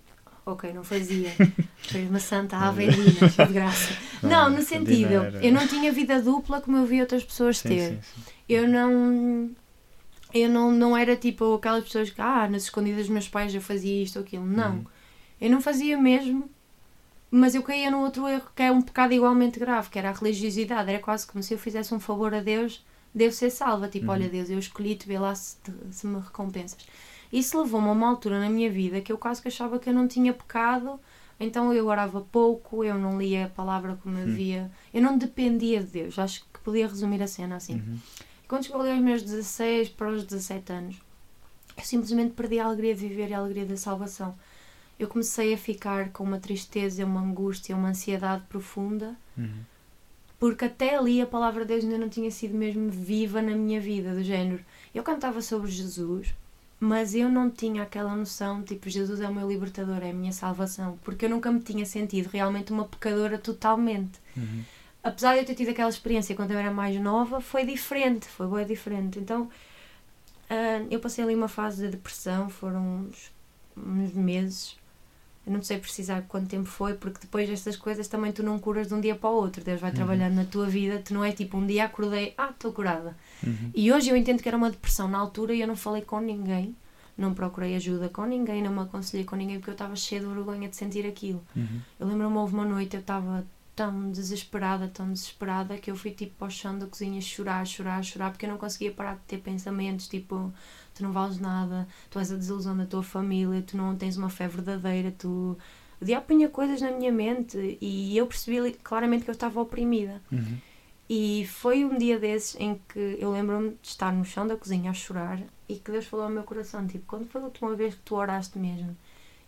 Ok, não fazia. Foi uma santa avendina, de graça. Não, no sentido, eu não tinha vida dupla como eu vi outras pessoas
Sim,
ter.
sim, sim.
Eu não. Eu não, não era tipo aquelas pessoas que, ah, nas escondidas dos meus pais eu fazia isto ou aquilo. Não.
Uhum.
Eu não fazia mesmo, mas eu caía no outro erro que é um pecado igualmente grave, que era a religiosidade. Era quase como se eu fizesse um favor a Deus, devo ser salva. Tipo,
Uhum.
olha, Deus, eu escolhi-te, vê lá se, te- se me recompensas. Isso levou-me a uma altura na minha vida que eu quase que achava que eu não tinha pecado, então eu orava pouco, eu não lia a palavra como eu
Hum.
via, eu não dependia de Deus. Acho que podia resumir a cena assim.
Uhum.
Quando chegou ali aos meus 16 para os 17 anos, eu simplesmente perdi a alegria de viver e a alegria da salvação. Eu comecei a ficar com uma tristeza, uma angústia, uma ansiedade profunda,
Uhum.
porque até ali a palavra de Deus ainda não tinha sido mesmo viva na minha vida, do género. Eu cantava sobre Jesus, mas eu não tinha aquela noção, tipo, Jesus é o meu libertador, é a minha salvação, porque eu nunca me tinha sentido realmente uma pecadora totalmente
Uhum.
apesar de eu ter tido aquela experiência quando eu era mais nova, foi diferente, foi bem diferente. Então, ah, eu passei ali uma fase de depressão, foram uns, uns meses Eu não sei precisar quanto tempo foi, porque depois estas coisas também tu não curas de um dia para o outro. Deus vai
Uhum.
trabalhando na tua vida, tu não é tipo um dia acordei, ah, estou curada.
Uhum.
E hoje eu entendo que era uma depressão na altura e eu não falei com ninguém, não procurei ajuda com ninguém, não me aconselhei com ninguém porque eu estava cheia de vergonha de sentir aquilo.
Uhum.
Eu lembro-me, houve uma noite, eu estava tão desesperada, tão desesperada, que eu fui tipo para o chão da cozinha chorar, chorar, chorar, porque eu não conseguia parar de ter pensamentos tipo: tu não vales nada, tu és a desilusão da tua família, tu não tens uma fé verdadeira, tu. O diabo punha coisas na minha mente e eu percebi claramente que eu estava oprimida.
Uhum.
E foi um dia desses em que eu lembro-me de estar no chão da cozinha a chorar e que Deus falou ao meu coração: tipo, quando foi a última vez que tu oraste mesmo?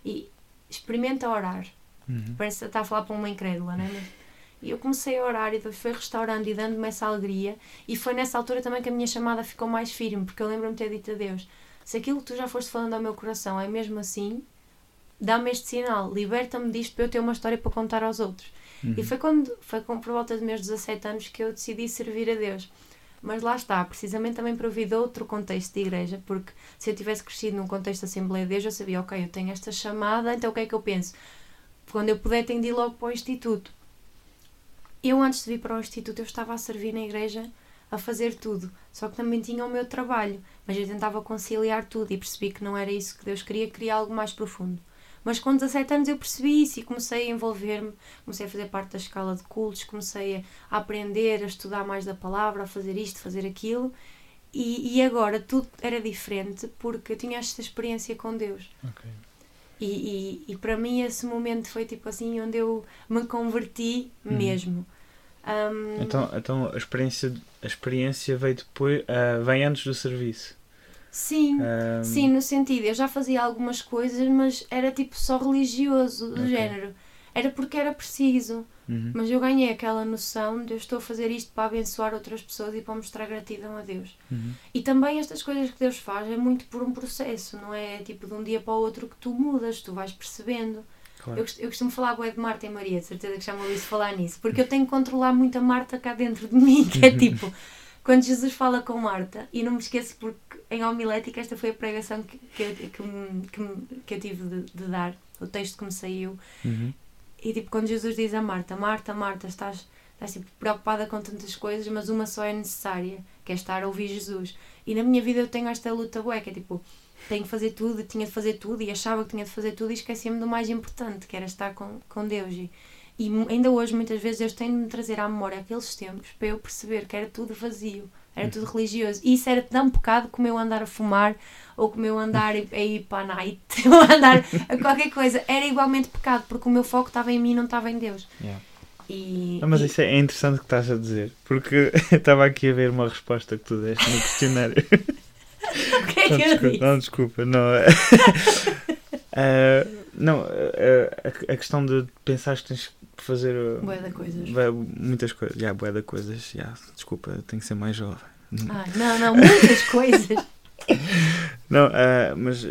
E experimenta orar.
Uhum.
Parece que está a falar para uma incrédula, não é? Mas- E eu comecei a orar e foi restaurando e dando-me essa alegria. E foi nessa altura também que a minha chamada ficou mais firme, porque eu lembro-me de ter dito a Deus: se aquilo que tu já foste falando ao meu coração é mesmo assim, dá-me este sinal, liberta-me disto para eu ter uma história para contar aos outros.
Uhum.
E foi quando foi com, por volta de meus 17 anos que eu decidi servir a Deus. Mas lá está, precisamente também para ouvir de outro contexto de igreja, porque se eu tivesse crescido num contexto de Assembleia de Deus, eu sabia, ok, eu tenho esta chamada, então o que é que eu penso? Quando eu puder, tenho de ir logo para o Instituto. Eu, antes de vir para o Instituto, eu estava a servir na igreja, a fazer tudo, só que também tinha o meu trabalho, mas eu tentava conciliar tudo e percebi que não era isso que Deus queria, queria algo mais profundo. Mas com 17 anos eu percebi isso e comecei a envolver-me, comecei a fazer parte da escala de cultos, comecei a aprender, a estudar mais da palavra, a fazer isto, fazer aquilo. E, e agora tudo era diferente porque eu tinha esta experiência com Deus.
Ok.
E, e, e para mim esse momento foi tipo assim onde eu me converti
Uhum.
mesmo. Ahm,
Então, então a, experiência, a experiência veio depois, ah, vem antes do serviço.
sim,
Ah,
sim, no sentido, eu já fazia algumas coisas, mas era tipo só religioso, do
Ok.
género. Era porque era preciso.
uhum.
Mas eu ganhei aquela noção de eu estou a fazer isto para abençoar outras pessoas e para mostrar gratidão a Deus.
Uhum.
E também estas coisas que Deus faz é muito por um processo, não é tipo de um dia para o outro que tu mudas, tu vais percebendo.
Claro.
Eu, eu costumo falar bué de Marta e Maria, de certeza que já me ouviste falar nisso, porque eu tenho que controlar muito a Marta cá dentro de mim, que é tipo, quando Jesus fala com Marta, e não me esqueço porque em homilética esta foi a pregação que, que, que, que, que eu tive de, de dar, o texto que me saiu,
Uhum.
E tipo, quando Jesus diz a Marta, Marta, Marta, estás, estás tipo, preocupada com tantas coisas, mas uma só é necessária, que é estar a ouvir Jesus. E na minha vida eu tenho esta luta bué, que é tipo, tenho que fazer tudo, tinha de fazer tudo, e achava que tinha de fazer tudo, e esquecia-me do mais importante, que era estar com, com Deus. E, e ainda hoje, muitas vezes, Deus tem de me trazer à memória aqueles tempos, para eu perceber que era tudo vazio, era tudo religioso. E isso era tão pecado como eu andar a fumar, ou como eu andar a ir para a night, ou andar a qualquer coisa. Era igualmente pecado, porque o meu foco estava em mim, não estava em Deus.
Yeah.
E,
Ah, mas
e-
isso é interessante o que estás a dizer, porque eu estava aqui a ver uma resposta que tu deste no questionário.
o que é
Não,
que eu
desculpa,
disse?
não, desculpa, não. é- Ah, não, ah, a, a questão de pensar que tens fazer ah,
Bué de coisas.
bué- muitas coisas, já, bué de coisas, já, desculpa, tenho que ser mais jovem.
Ai, não, não, muitas coisas.
Não, ah, mas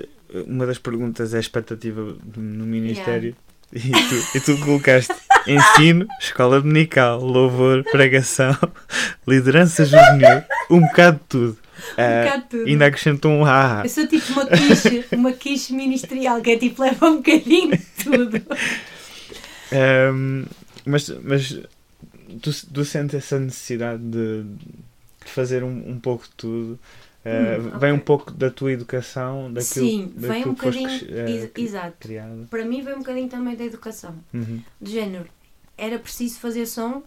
uma das perguntas é a expectativa no Ministério e, tu, e tu colocaste ensino, escola dominical, louvor, pregação, liderança juvenil, um bocado de tudo.
Um
Ah,
bocado de tudo.
ainda acrescentou um haha.
Eu sou tipo uma quiche, uma quiche ministerial, que é tipo, leva um bocadinho de tudo.
Ahm, mas mas tu, tu sentes essa necessidade de, de fazer um, um pouco de tudo?
Hum,
Vem um pouco da tua educação, daquilo,
Sim, vem
daquilo
um
que foste
bocadinho.
cres-
ex-
ah,
exato.
criada.
Para mim, vem um bocadinho também da educação.
Uhum.
De género, era preciso fazer som,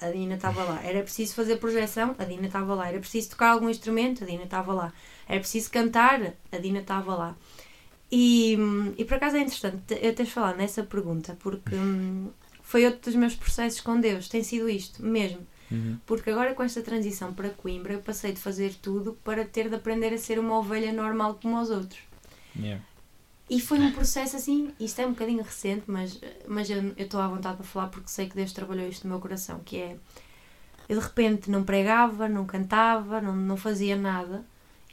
a Dina estava lá. Era preciso fazer projeção, a Dina estava lá. Era preciso tocar algum instrumento, a Dina estava lá. Era preciso cantar, a Dina estava lá. E, hum, e por acaso é interessante te- eu teres falado nessa pergunta, porque hum, foi outro dos meus processos com Deus, tem sido isto mesmo.
Uhum.
Porque agora com esta transição para Coimbra, eu passei de fazer tudo para ter de aprender a ser uma ovelha normal como os outros.
Yeah.
E foi um processo assim, isto é um bocadinho recente, mas, mas eu eu estou à vontade para falar porque sei que Deus trabalhou isto no meu coração, que é eu de repente não pregava, não cantava, não, não fazia nada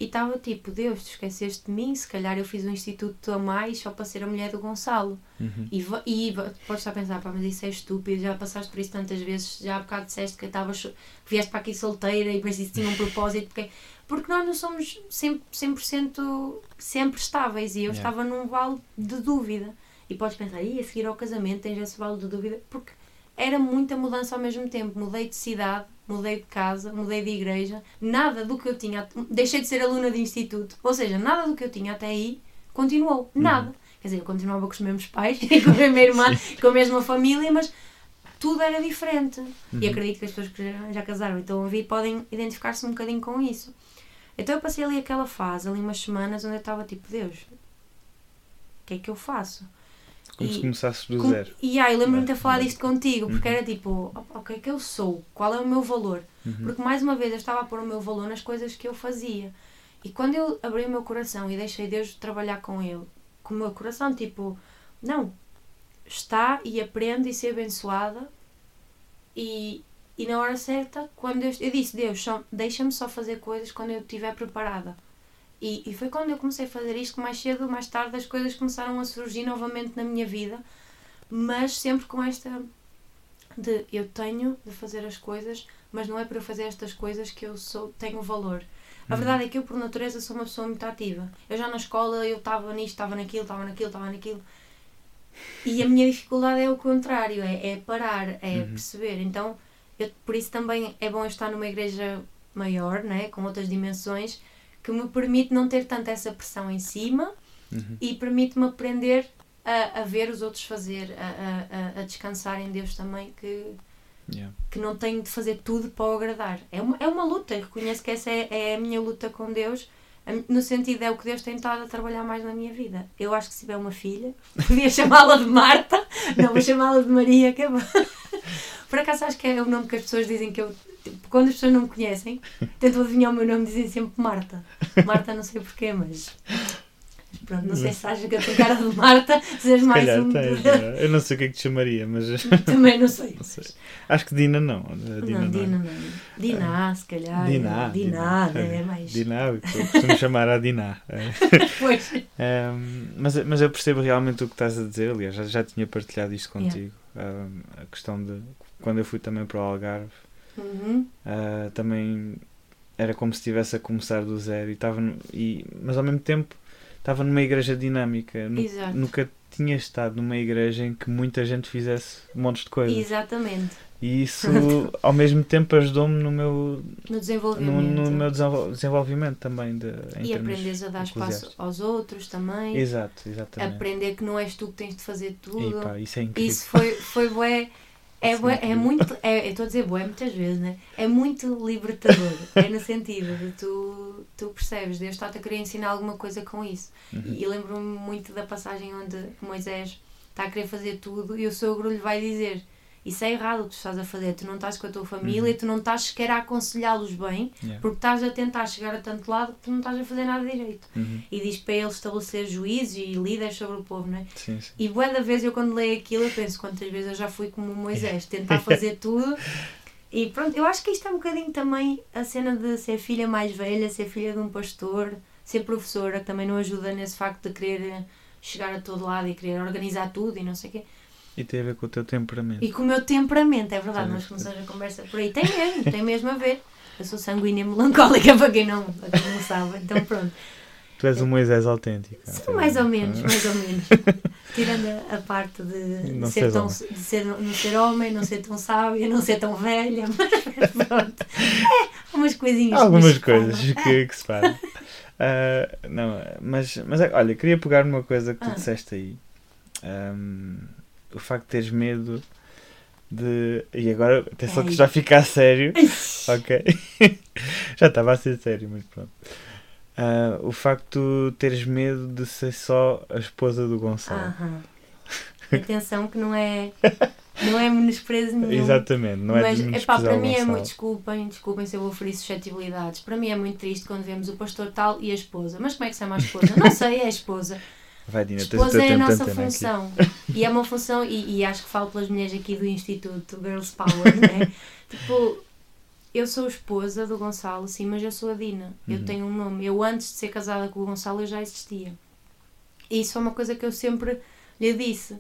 e estava tipo, Deus, tu esqueceste de mim, se calhar eu fiz um instituto a mais só para ser a mulher do Gonçalo.
Uhum.
E, e podes estar a pensar, pá, mas isso é estúpido, já passaste por isso tantas vezes, já há bocado disseste que, estavas, vieste para aqui solteira e depois isso tinha um propósito, porque, porque nós não somos 100%, 100% sempre estáveis e eu
Yeah.
estava num vale de dúvida. E E podes pensar, e a seguir ao casamento tens esse vale de dúvida? Porque era muita mudança ao mesmo tempo. Mudei de cidade, mudei de casa, mudei de igreja. Nada do que eu tinha. Deixei de ser aluna de instituto. Ou seja, nada do que eu tinha até aí continuou. Nada. Uhum. Quer dizer, eu continuava com os mesmos pais, com a minha irmã, com a mesma família, mas tudo era diferente. Uhum. E acredito que as pessoas que já casaram e estão a ouvir podem identificar-se um bocadinho com isso. Então eu passei ali aquela fase, ali umas semanas, onde eu estava tipo, Deus, o que é que eu faço?
Como e, se começasses do com, zero.
E aí, lembro-me de ter falado isto contigo, porque uhum. era tipo, o que é que eu sou? Qual é o meu valor? Uhum. Porque mais uma vez eu estava a pôr o meu valor nas coisas que eu fazia. E quando eu abri o meu coração e deixei Deus trabalhar com ele, com o meu coração, tipo, não, está e aprende e ser abençoada. E, e na hora certa, quando eu, eu disse, Deus, deixa-me só fazer coisas quando eu estiver preparada. E, e foi quando eu comecei a fazer isto, mais cedo ou mais tarde, as coisas começaram a surgir novamente na minha vida, mas sempre com esta de eu tenho de fazer as coisas, mas não é para eu fazer estas coisas que eu sou, tenho valor. A uhum. verdade é que eu, por natureza, sou uma pessoa muito ativa. Eu já na escola, eu estava nisto, estava naquilo, estava naquilo, estava naquilo. E a minha dificuldade é o contrário, é, é parar, é uhum. perceber. Então, eu, por isso também é bom estar numa igreja maior, né, com outras dimensões, que me permite não ter tanta essa pressão em cima uhum. e permite-me aprender a, a, ver os outros fazer, a, a, a, descansar em Deus também, que, yeah. que não tenho de fazer tudo para o agradar. É uma, é uma luta, reconheço que essa é, é a minha luta com Deus, no sentido é o que Deus tem estado a trabalhar mais na minha vida. Eu acho que se tiver uma filha, podia chamá-la de Marta, não vou chamá-la de Maria, que é Por acaso acho que é o nome que as pessoas dizem que eu quando as pessoas não me conhecem, tentam adivinhar o meu nome dizem sempre Marta. Marta não sei porquê, mas. Pronto, não sei se achas que a tua cara de Marta sejas mais calhar, um.
Tens, eu não sei o que é que te chamaria, mas.
Também não sei.
não sei. Acho que Dina não.
Dina não, Dina não. Diná, é. se calhar. Diná. Diná, Diná é mais.
Diná, costumo chamar a Diná.
pois.
Um, mas, mas eu percebo realmente o que estás a dizer, aliás, já, já tinha partilhado isto contigo. Yeah. Um, a questão de. Quando eu fui também para o Algarve
Uhum.
Uh, também era como se estivesse a começar do zero e estava e mas ao mesmo tempo estava numa igreja dinâmica.
Exato.
nunca tinha estado numa igreja em que muita gente fizesse montes de coisas.
Exatamente.
E isso ao mesmo tempo ajudou-me no meu
no desenvolvimento
no, no meu desenvolvimento também de,
e aprendes a dar espaço aos outros também.
Exato exatamente.
Aprender que não és tu que tens de fazer tudo.
E, pá, isso é incrível.
Isso foi foi bué é, é muito. É, eu estou a dizer boé muitas vezes, né? É muito libertador. é no sentido de tu, tu percebes, Deus está-te a querer ensinar alguma coisa com isso. Uhum. E, e lembro-me muito da passagem onde Moisés está a querer fazer tudo e o sogro lhe vai dizer: isso é errado o que tu estás a fazer. Tu não estás com a tua família, uhum. tu não estás sequer a aconselhá-los bem, yeah. porque estás a tentar chegar a tanto lado que tu não estás a fazer nada direito.
Uhum.
E diz para ele estabelecer juízes e líderes sobre o povo, não é?
Sim, sim.
E boa da vez eu quando leio aquilo, eu penso quantas vezes eu já fui como Moisés, tentar fazer tudo. E pronto, eu acho que isto é um bocadinho também a cena de ser filha mais velha, ser filha de um pastor, ser professora, também não ajuda nesse facto de querer chegar a todo lado e querer organizar tudo e não sei o quê.
E tem a ver com o teu temperamento.
E com o meu temperamento, é verdade. Nós começamos a conversa por aí. Tem mesmo, tem mesmo a ver. Eu sou sanguínea melancólica, para quem não, para quem não sabe. Então pronto.
Tu és um Moisés autêntico.
Sou mais ou menos, mais ou menos. Tirando a, a parte de, de ser tão, de ser, não ser homem, não ser tão sábia, não ser tão velha, mas pronto. É, umas coisinhas.
Algumas coisas que, que, se fazem. Uh, não, mas, mas olha, queria pegar numa coisa que tu ah. disseste aí. Um, o facto de teres medo de. E agora, atenção que já fica a sério. ok? já estava a ser sério, mas pronto. Uh, o facto de teres medo de ser só a esposa do Gonçalo.
Atenção que não é. Não é menosprezo nenhum.
Exatamente, não é
Mas, epá, para mim é muito. Desculpem, desculpem se eu vou ferir suscetibilidades. Para mim é muito triste quando vemos o pastor tal e a esposa. Mas como é que se chama a esposa? não sei, é a esposa.
Vai, Dina,
Esposa é a nossa função. E é uma função, e, e, acho que falo pelas mulheres aqui do Instituto Girls Power, né? tipo, eu sou esposa do Gonçalo, sim, mas eu sou a Dina. Eu uhum. tenho um nome. Eu, antes de ser casada com o Gonçalo, eu já existia. E isso é uma coisa que eu sempre lhe disse.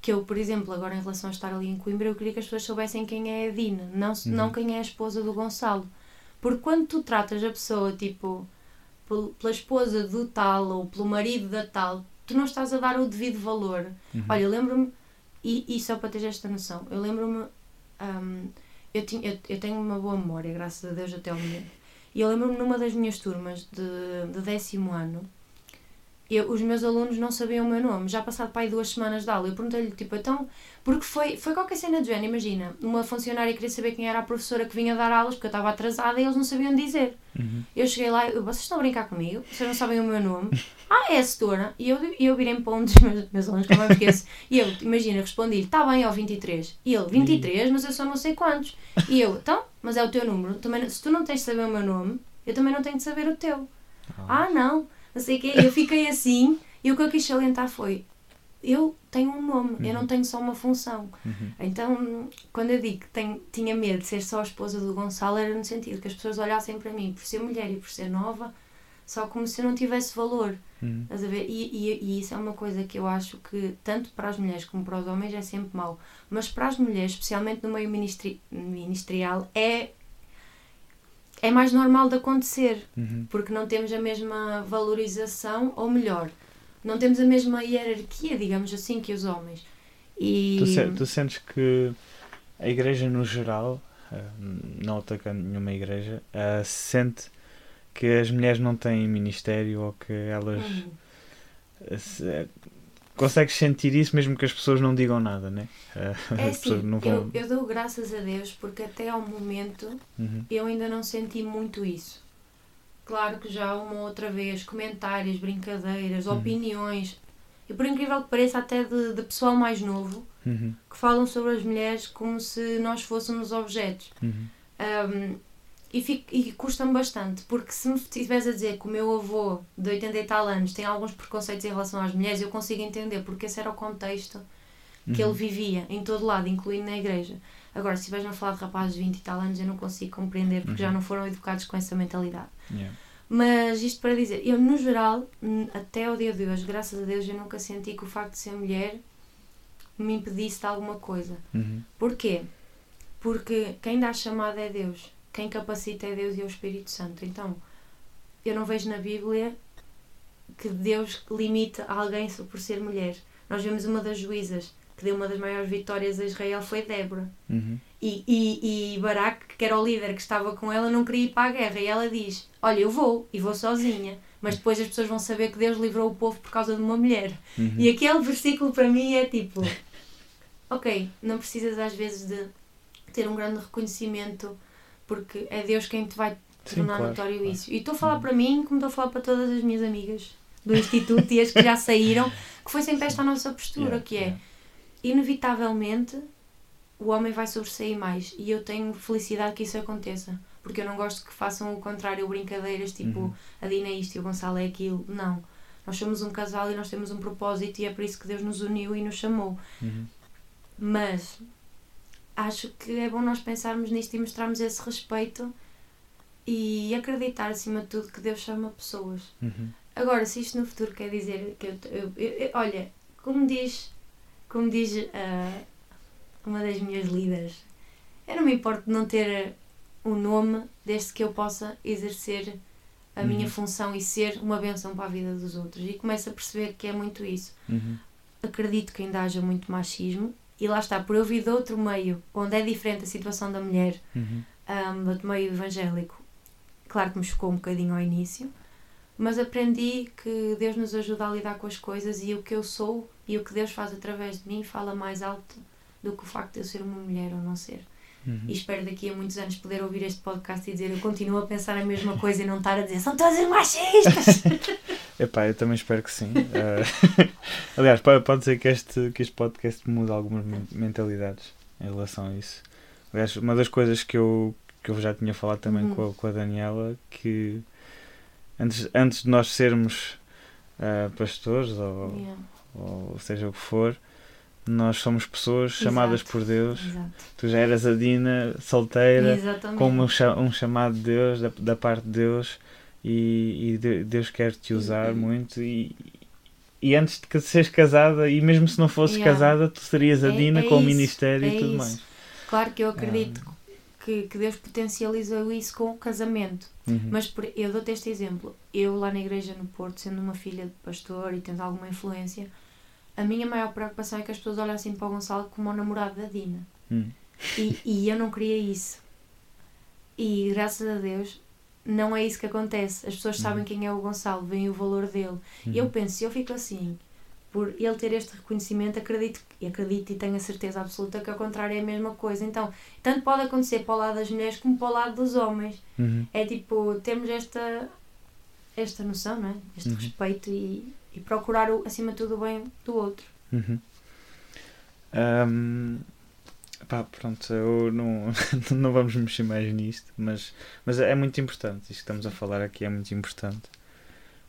Que eu, por exemplo, agora em relação a estar ali em Coimbra, eu queria que as pessoas soubessem quem é a Dina, não, uhum. não quem é a esposa do Gonçalo. Porque quando tu tratas a pessoa, tipo, pela esposa do tal ou pelo marido da tal, tu não estás a dar o devido valor.
Uhum.
Olha, eu lembro-me, e, e só para ter esta noção, eu lembro-me, hum, eu, tinha, eu, eu tenho uma boa memória, graças a Deus, até ao momento. E eu lembro-me numa das minhas turmas de, de décimo ano, eu, os meus alunos não sabiam o meu nome, já passado para aí duas semanas de aula. Eu perguntei-lhe, tipo, então, porque foi, foi qualquer cena de género, imagina, uma funcionária queria saber quem era a professora que vinha dar aulas, porque eu estava atrasada e eles não sabiam dizer.
Uhum.
Eu cheguei lá, eu, vocês estão a brincar comigo? Vocês não sabem o meu nome? ah, é a setora. E eu, e eu virei-me para um dos meus, meus alunos, que eu esqueço. E eu, imagina, respondi-lhe, está bem, ó, 23. E ele, 23, mas eu só não sei quantos. E eu, então, mas é o teu número. Também, se tu não tens de saber o meu nome, eu também não tenho de saber o teu. Ah, não, não sei o quê. Eu fiquei assim, e o que eu quis salientar foi, eu tenho um nome, eu não tenho só uma função.
Uhum.
Então, quando eu digo que tenho, tinha medo de ser só a esposa do Gonçalo, era no sentido que as pessoas olhassem para mim por ser mulher e por ser nova, só como se eu não tivesse valor.
Uhum.
A ver? E, e, e isso é uma coisa que eu acho que, tanto para as mulheres como para os homens, é sempre mau. Mas para as mulheres, especialmente no meio ministri ministerial, é, é mais normal de acontecer
Uhum.
porque não temos a mesma valorização, ou melhor, não temos a mesma hierarquia, digamos assim, que os homens. E
Tu, se- tu sentes que a igreja no geral, eh, não atacando nenhuma igreja, eh, sente que as mulheres não têm ministério ou que elas.
Hum,
se- eh, consegues sentir isso mesmo que as pessoas não digam nada, né? Eh,
é
as pessoas
assim,
não
eu,
vão.
eu dou graças a Deus porque até ao momento
Uhum.
eu ainda não senti muito isso. Claro que já uma outra vez, comentários, brincadeiras,
Uhum.
opiniões, e por incrível que pareça, até de, de pessoal mais novo,
Uhum.
que falam sobre as mulheres como se nós fôssemos objetos.
Uhum.
Um, e, fico- e custa-me bastante, porque se me estiveres a dizer que o meu avô de 80 e tal anos tem alguns preconceitos em relação às mulheres, eu consigo entender, porque esse era o contexto que
Uhum.
ele vivia em todo lado, incluindo na igreja. Agora, se estiveres a falar de rapazes de 20 e tal anos, eu não consigo compreender, porque já
Uhum.
não foram educados com essa mentalidade.
Yeah.
Mas isto para dizer, eu no geral, até ao dia de hoje, graças a Deus, eu nunca senti que o facto de ser mulher me impedisse de alguma coisa.
Uhum.
Porquê? Porque quem dá a chamada é Deus. Quem capacita é Deus e é o Espírito Santo. Então, eu não vejo na Bíblia que Deus limite alguém só por ser mulher. Nós vemos uma das juízas que deu uma das maiores vitórias a Israel foi Débora.
Uhum.
E, e, e Baraque, que era o líder que estava com ela, não queria ir para a guerra. E ela diz: Olha, eu vou, e vou sozinha. Mas depois as pessoas vão saber que Deus livrou o povo por causa de uma mulher.
Uhum.
E aquele versículo para mim é tipo: Ok, não precisas às vezes de ter um grande reconhecimento, porque é Deus quem te vai
Sim,
tornar
claro,
notório
claro.
isso. E estou a falar para mim, como estou a falar para todas as minhas amigas do Instituto e as que já saíram, que foi sempre esta a nossa postura,
Yeah,
que é
yeah.
inevitavelmente o homem vai sobressair mais e eu tenho felicidade que isso aconteça porque eu não gosto que façam o contrário brincadeiras tipo
Uhum.
a Dina é isto e o Gonçalo é aquilo não nós somos um casal e nós temos um propósito e é por isso que Deus nos uniu e nos chamou
Uhum.
mas acho que é bom nós pensarmos nisto e mostrarmos esse respeito e acreditar acima de tudo que Deus chama pessoas
Uhum.
Agora, se isto no futuro quer dizer que eu, eu- eu- eu- olha, como diz, como diz ah, uma das minhas líderes, eu não me importo de não ter um nome desde que eu possa exercer a
Uhum.
minha função e ser uma benção para a vida dos outros. E começo a perceber que é muito isso.
Uhum.
Acredito que ainda haja muito machismo e lá está, por eu vir de outro meio onde é diferente a situação da mulher
Uhum.
um, do outro meio evangélico, claro que me chocou um bocadinho ao início, mas aprendi que Deus nos ajuda a lidar com as coisas e o que eu sou e o que Deus faz através de mim fala mais alto do que o facto de eu ser uma mulher ou não ser.
Uhum.
E espero daqui a muitos anos poder ouvir este podcast e dizer eu continuo a pensar a mesma coisa e não estar a dizer são todos machistas.
Epá, eu também espero que sim. Eh, aliás, pode, ser que este, que este podcast mude algumas men- mentalidades em relação a isso. Aliás, uma das coisas que eu, que eu já tinha falado também
Uhum.
com, a, com a Daniela, que antes, antes de nós sermos ah, pastores ou,
Yeah,
ou seja o que for, nós somos pessoas chamadas
Exato.
por Deus.
exato.
Tu já eras a Dina, solteira,
Exatamente.
com um, um chamado de Deus, da, da parte de Deus, e, e de- Deus quer te usar
Uhum.
muito. E, e antes de que seres casada, e mesmo se não fosses
Yeah.
casada, tu serias a
É-
Dina
é
com o
isso,
ministério
é
e tudo
isso.
mais.
Claro que eu acredito que, que Deus potencializou isso com o casamento.
Uhum.
Mas por- eu dou-te este exemplo. Eu lá na igreja no Porto, sendo uma filha de pastor e tendo alguma influência, a minha maior preocupação é que as pessoas olhassem para o Gonçalo como o namorado da Dina.
Hum.
E, e eu não queria isso. E graças a Deus não é isso que acontece. As pessoas sabem quem é o Gonçalo, veem o valor dele. E eu penso, se eu fico assim, por ele ter este reconhecimento, acredito, e acredito e tenho a certeza absoluta que ao contrário é a mesma coisa. Então, tanto pode acontecer para o lado das mulheres como para o lado dos homens.
Uhum.
É tipo, temos esta, esta noção, não é? Este
Uhum.
respeito e, e procurar, o, acima de tudo, o bem do outro.
Uhum. Pá, pronto, eu não, não vamos mexer mais nisto, mas, mas é muito importante. Isto que estamos a falar aqui é muito importante.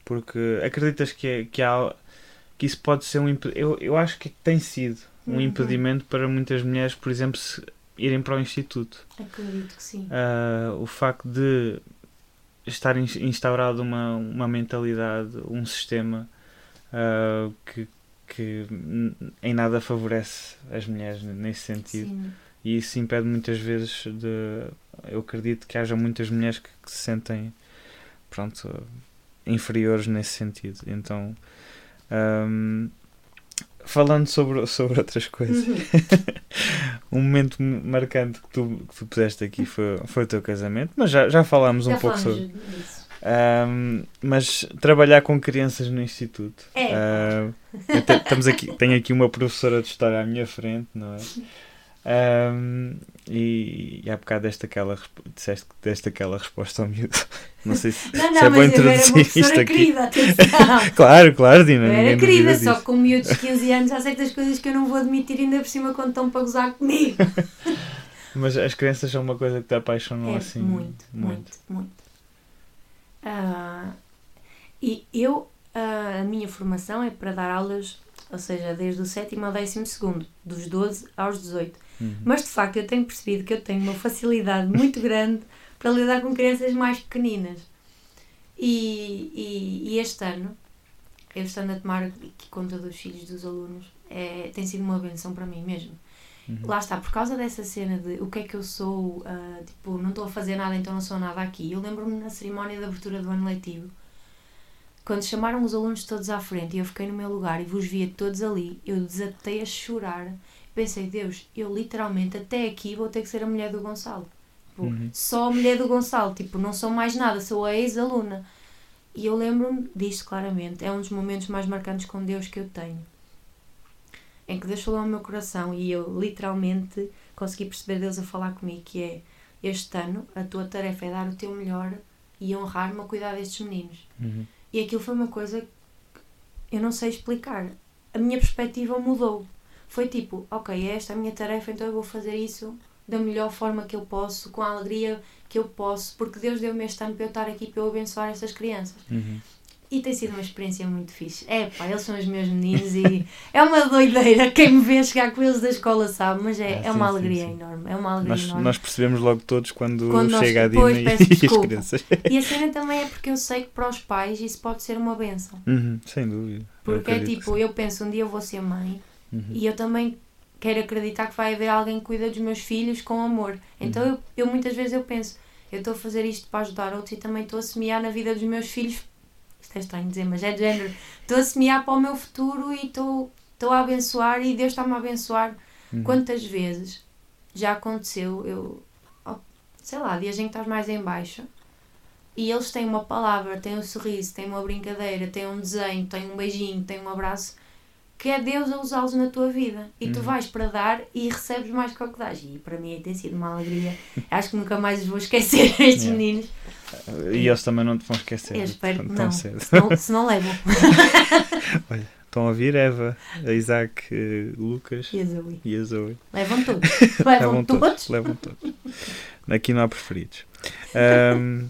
Porque acreditas que, é, que, há, que isso pode ser um eu, eu acho que tem sido um
Uhum.
impedimento para muitas mulheres, por exemplo, se irem para o instituto.
Acredito que sim.
Ah, o facto de estar ins- instaurado uma, uma mentalidade, um sistema ah, que, que em nada favorece as mulheres nesse sentido.
Sim.
E isso impede muitas vezes de. Eu acredito que haja muitas mulheres que, que se sentem pronto, inferiores nesse sentido. Então, ahm, falando sobre, sobre outras coisas,
Uhum.
um momento marcante que tu, que tu puseste aqui foi, foi o teu casamento, mas já, já falámos um
Já
pouco
falamos
sobre.
disso.
Ahm, mas trabalhar com crianças no instituto.
É.
Eu te- estamos aqui, tenho aqui uma professora de história à minha frente, não é? Ahm, e, e há bocado deste aquela, disseste que deste aquela resposta ao miúdo. Não sei se,
Não,
se
não,
é bom introduzir isto aqui.
querida.
Claro, claro, Dina.
Eu era querida, só que com miúdos de 15 anos há certas coisas que eu não vou admitir ainda por cima quando estão para gozar comigo.
Mas as crianças são uma coisa que te apaixonam
É,
assim.
muito, muito, muito. Ah, e eu, ah, a minha formação é para dar aulas, ou seja, desde o sétimo ao décimo segundo, dos 12 aos 18.
Uhum.
Mas de facto eu tenho percebido que eu tenho uma facilidade muito grande para lidar com crianças mais pequeninas. E, e, e este ano, eu estando a tomar conta dos filhos dos alunos, é, tem sido uma benção para mim mesmo.
Uhum.
Lá está, por causa dessa cena de o que é que eu sou, ah, tipo, não estou a fazer nada, então não sou nada aqui. Eu lembro-me na cerimónia de abertura do ano letivo, quando chamaram os alunos todos à frente e eu fiquei no meu lugar e vos via todos ali, eu desatei a chorar. Pensei, Deus, eu literalmente até aqui vou ter que ser a mulher do Gonçalo. Tipo,
Uhum.
Só a mulher do Gonçalo, tipo, não sou mais nada, sou a ex-aluna. E eu lembro-me disto claramente, é um dos momentos mais marcantes com Deus que eu tenho. Em que Deus falou ao meu coração e eu literalmente consegui perceber Deus a falar comigo que é este ano a tua tarefa é dar o teu melhor e honrar-me a cuidar destes meninos.
Uhum.
E aquilo foi uma coisa que eu não sei explicar. A minha perspectiva mudou. Foi tipo, ok, é esta a minha tarefa, então eu vou fazer isso da melhor forma que eu posso, com a alegria que eu posso, porque Deus deu-me este ano para eu estar aqui para eu abençoar estas crianças.
Uhum.
E tem sido uma experiência muito fixe. É pá, eles são os meus meninos e é uma doideira. Quem me vê chegar com eles da escola sabe, mas é,
Ah,
é
sim,
uma
sim,
alegria
sim.
enorme. É uma alegria
Nós,
enorme.
nós percebemos logo todos quando,
Quando
chega a Dina e, e as crianças.
E a cena também é porque eu sei que para os pais isso pode ser uma benção.
Uhum, sem dúvida.
Porque é tipo, eu penso, um dia eu vou ser mãe
Uhum.
e eu também quero acreditar que vai haver alguém que cuida dos meus filhos com amor. Então
Uhum.
eu, eu muitas vezes eu penso, eu estou a fazer isto para ajudar outros e também estou a semear na vida dos meus filhos. Isto é estranho dizer, mas é de género. Estou a semear para o meu futuro e estou, estou a abençoar e Deus está-me a abençoar.
Uhum.
Quantas vezes já aconteceu, eu, sei lá, dias em que estás mais em baixo e eles têm uma palavra, têm um sorriso, têm uma brincadeira, têm um desenho, têm um beijinho, têm um abraço, que é Deus a usá-los na tua vida. E tu
Uhum.
vais para dar e recebes mais que o que dás. E para mim tem sido uma alegria. Acho que nunca mais os vou esquecer, estes
Yeah.
meninos.
E eles também não te vão esquecer.
Eu espero
tão
não.
cedo.
Se não, se não levam.
Estão a ouvir Eva, a Isaac, eh, Lucas
E a Zoe.
e a Zoe.
Levam todos. Levam, todos.
Levam todos. Aqui não há preferidos. Ahm,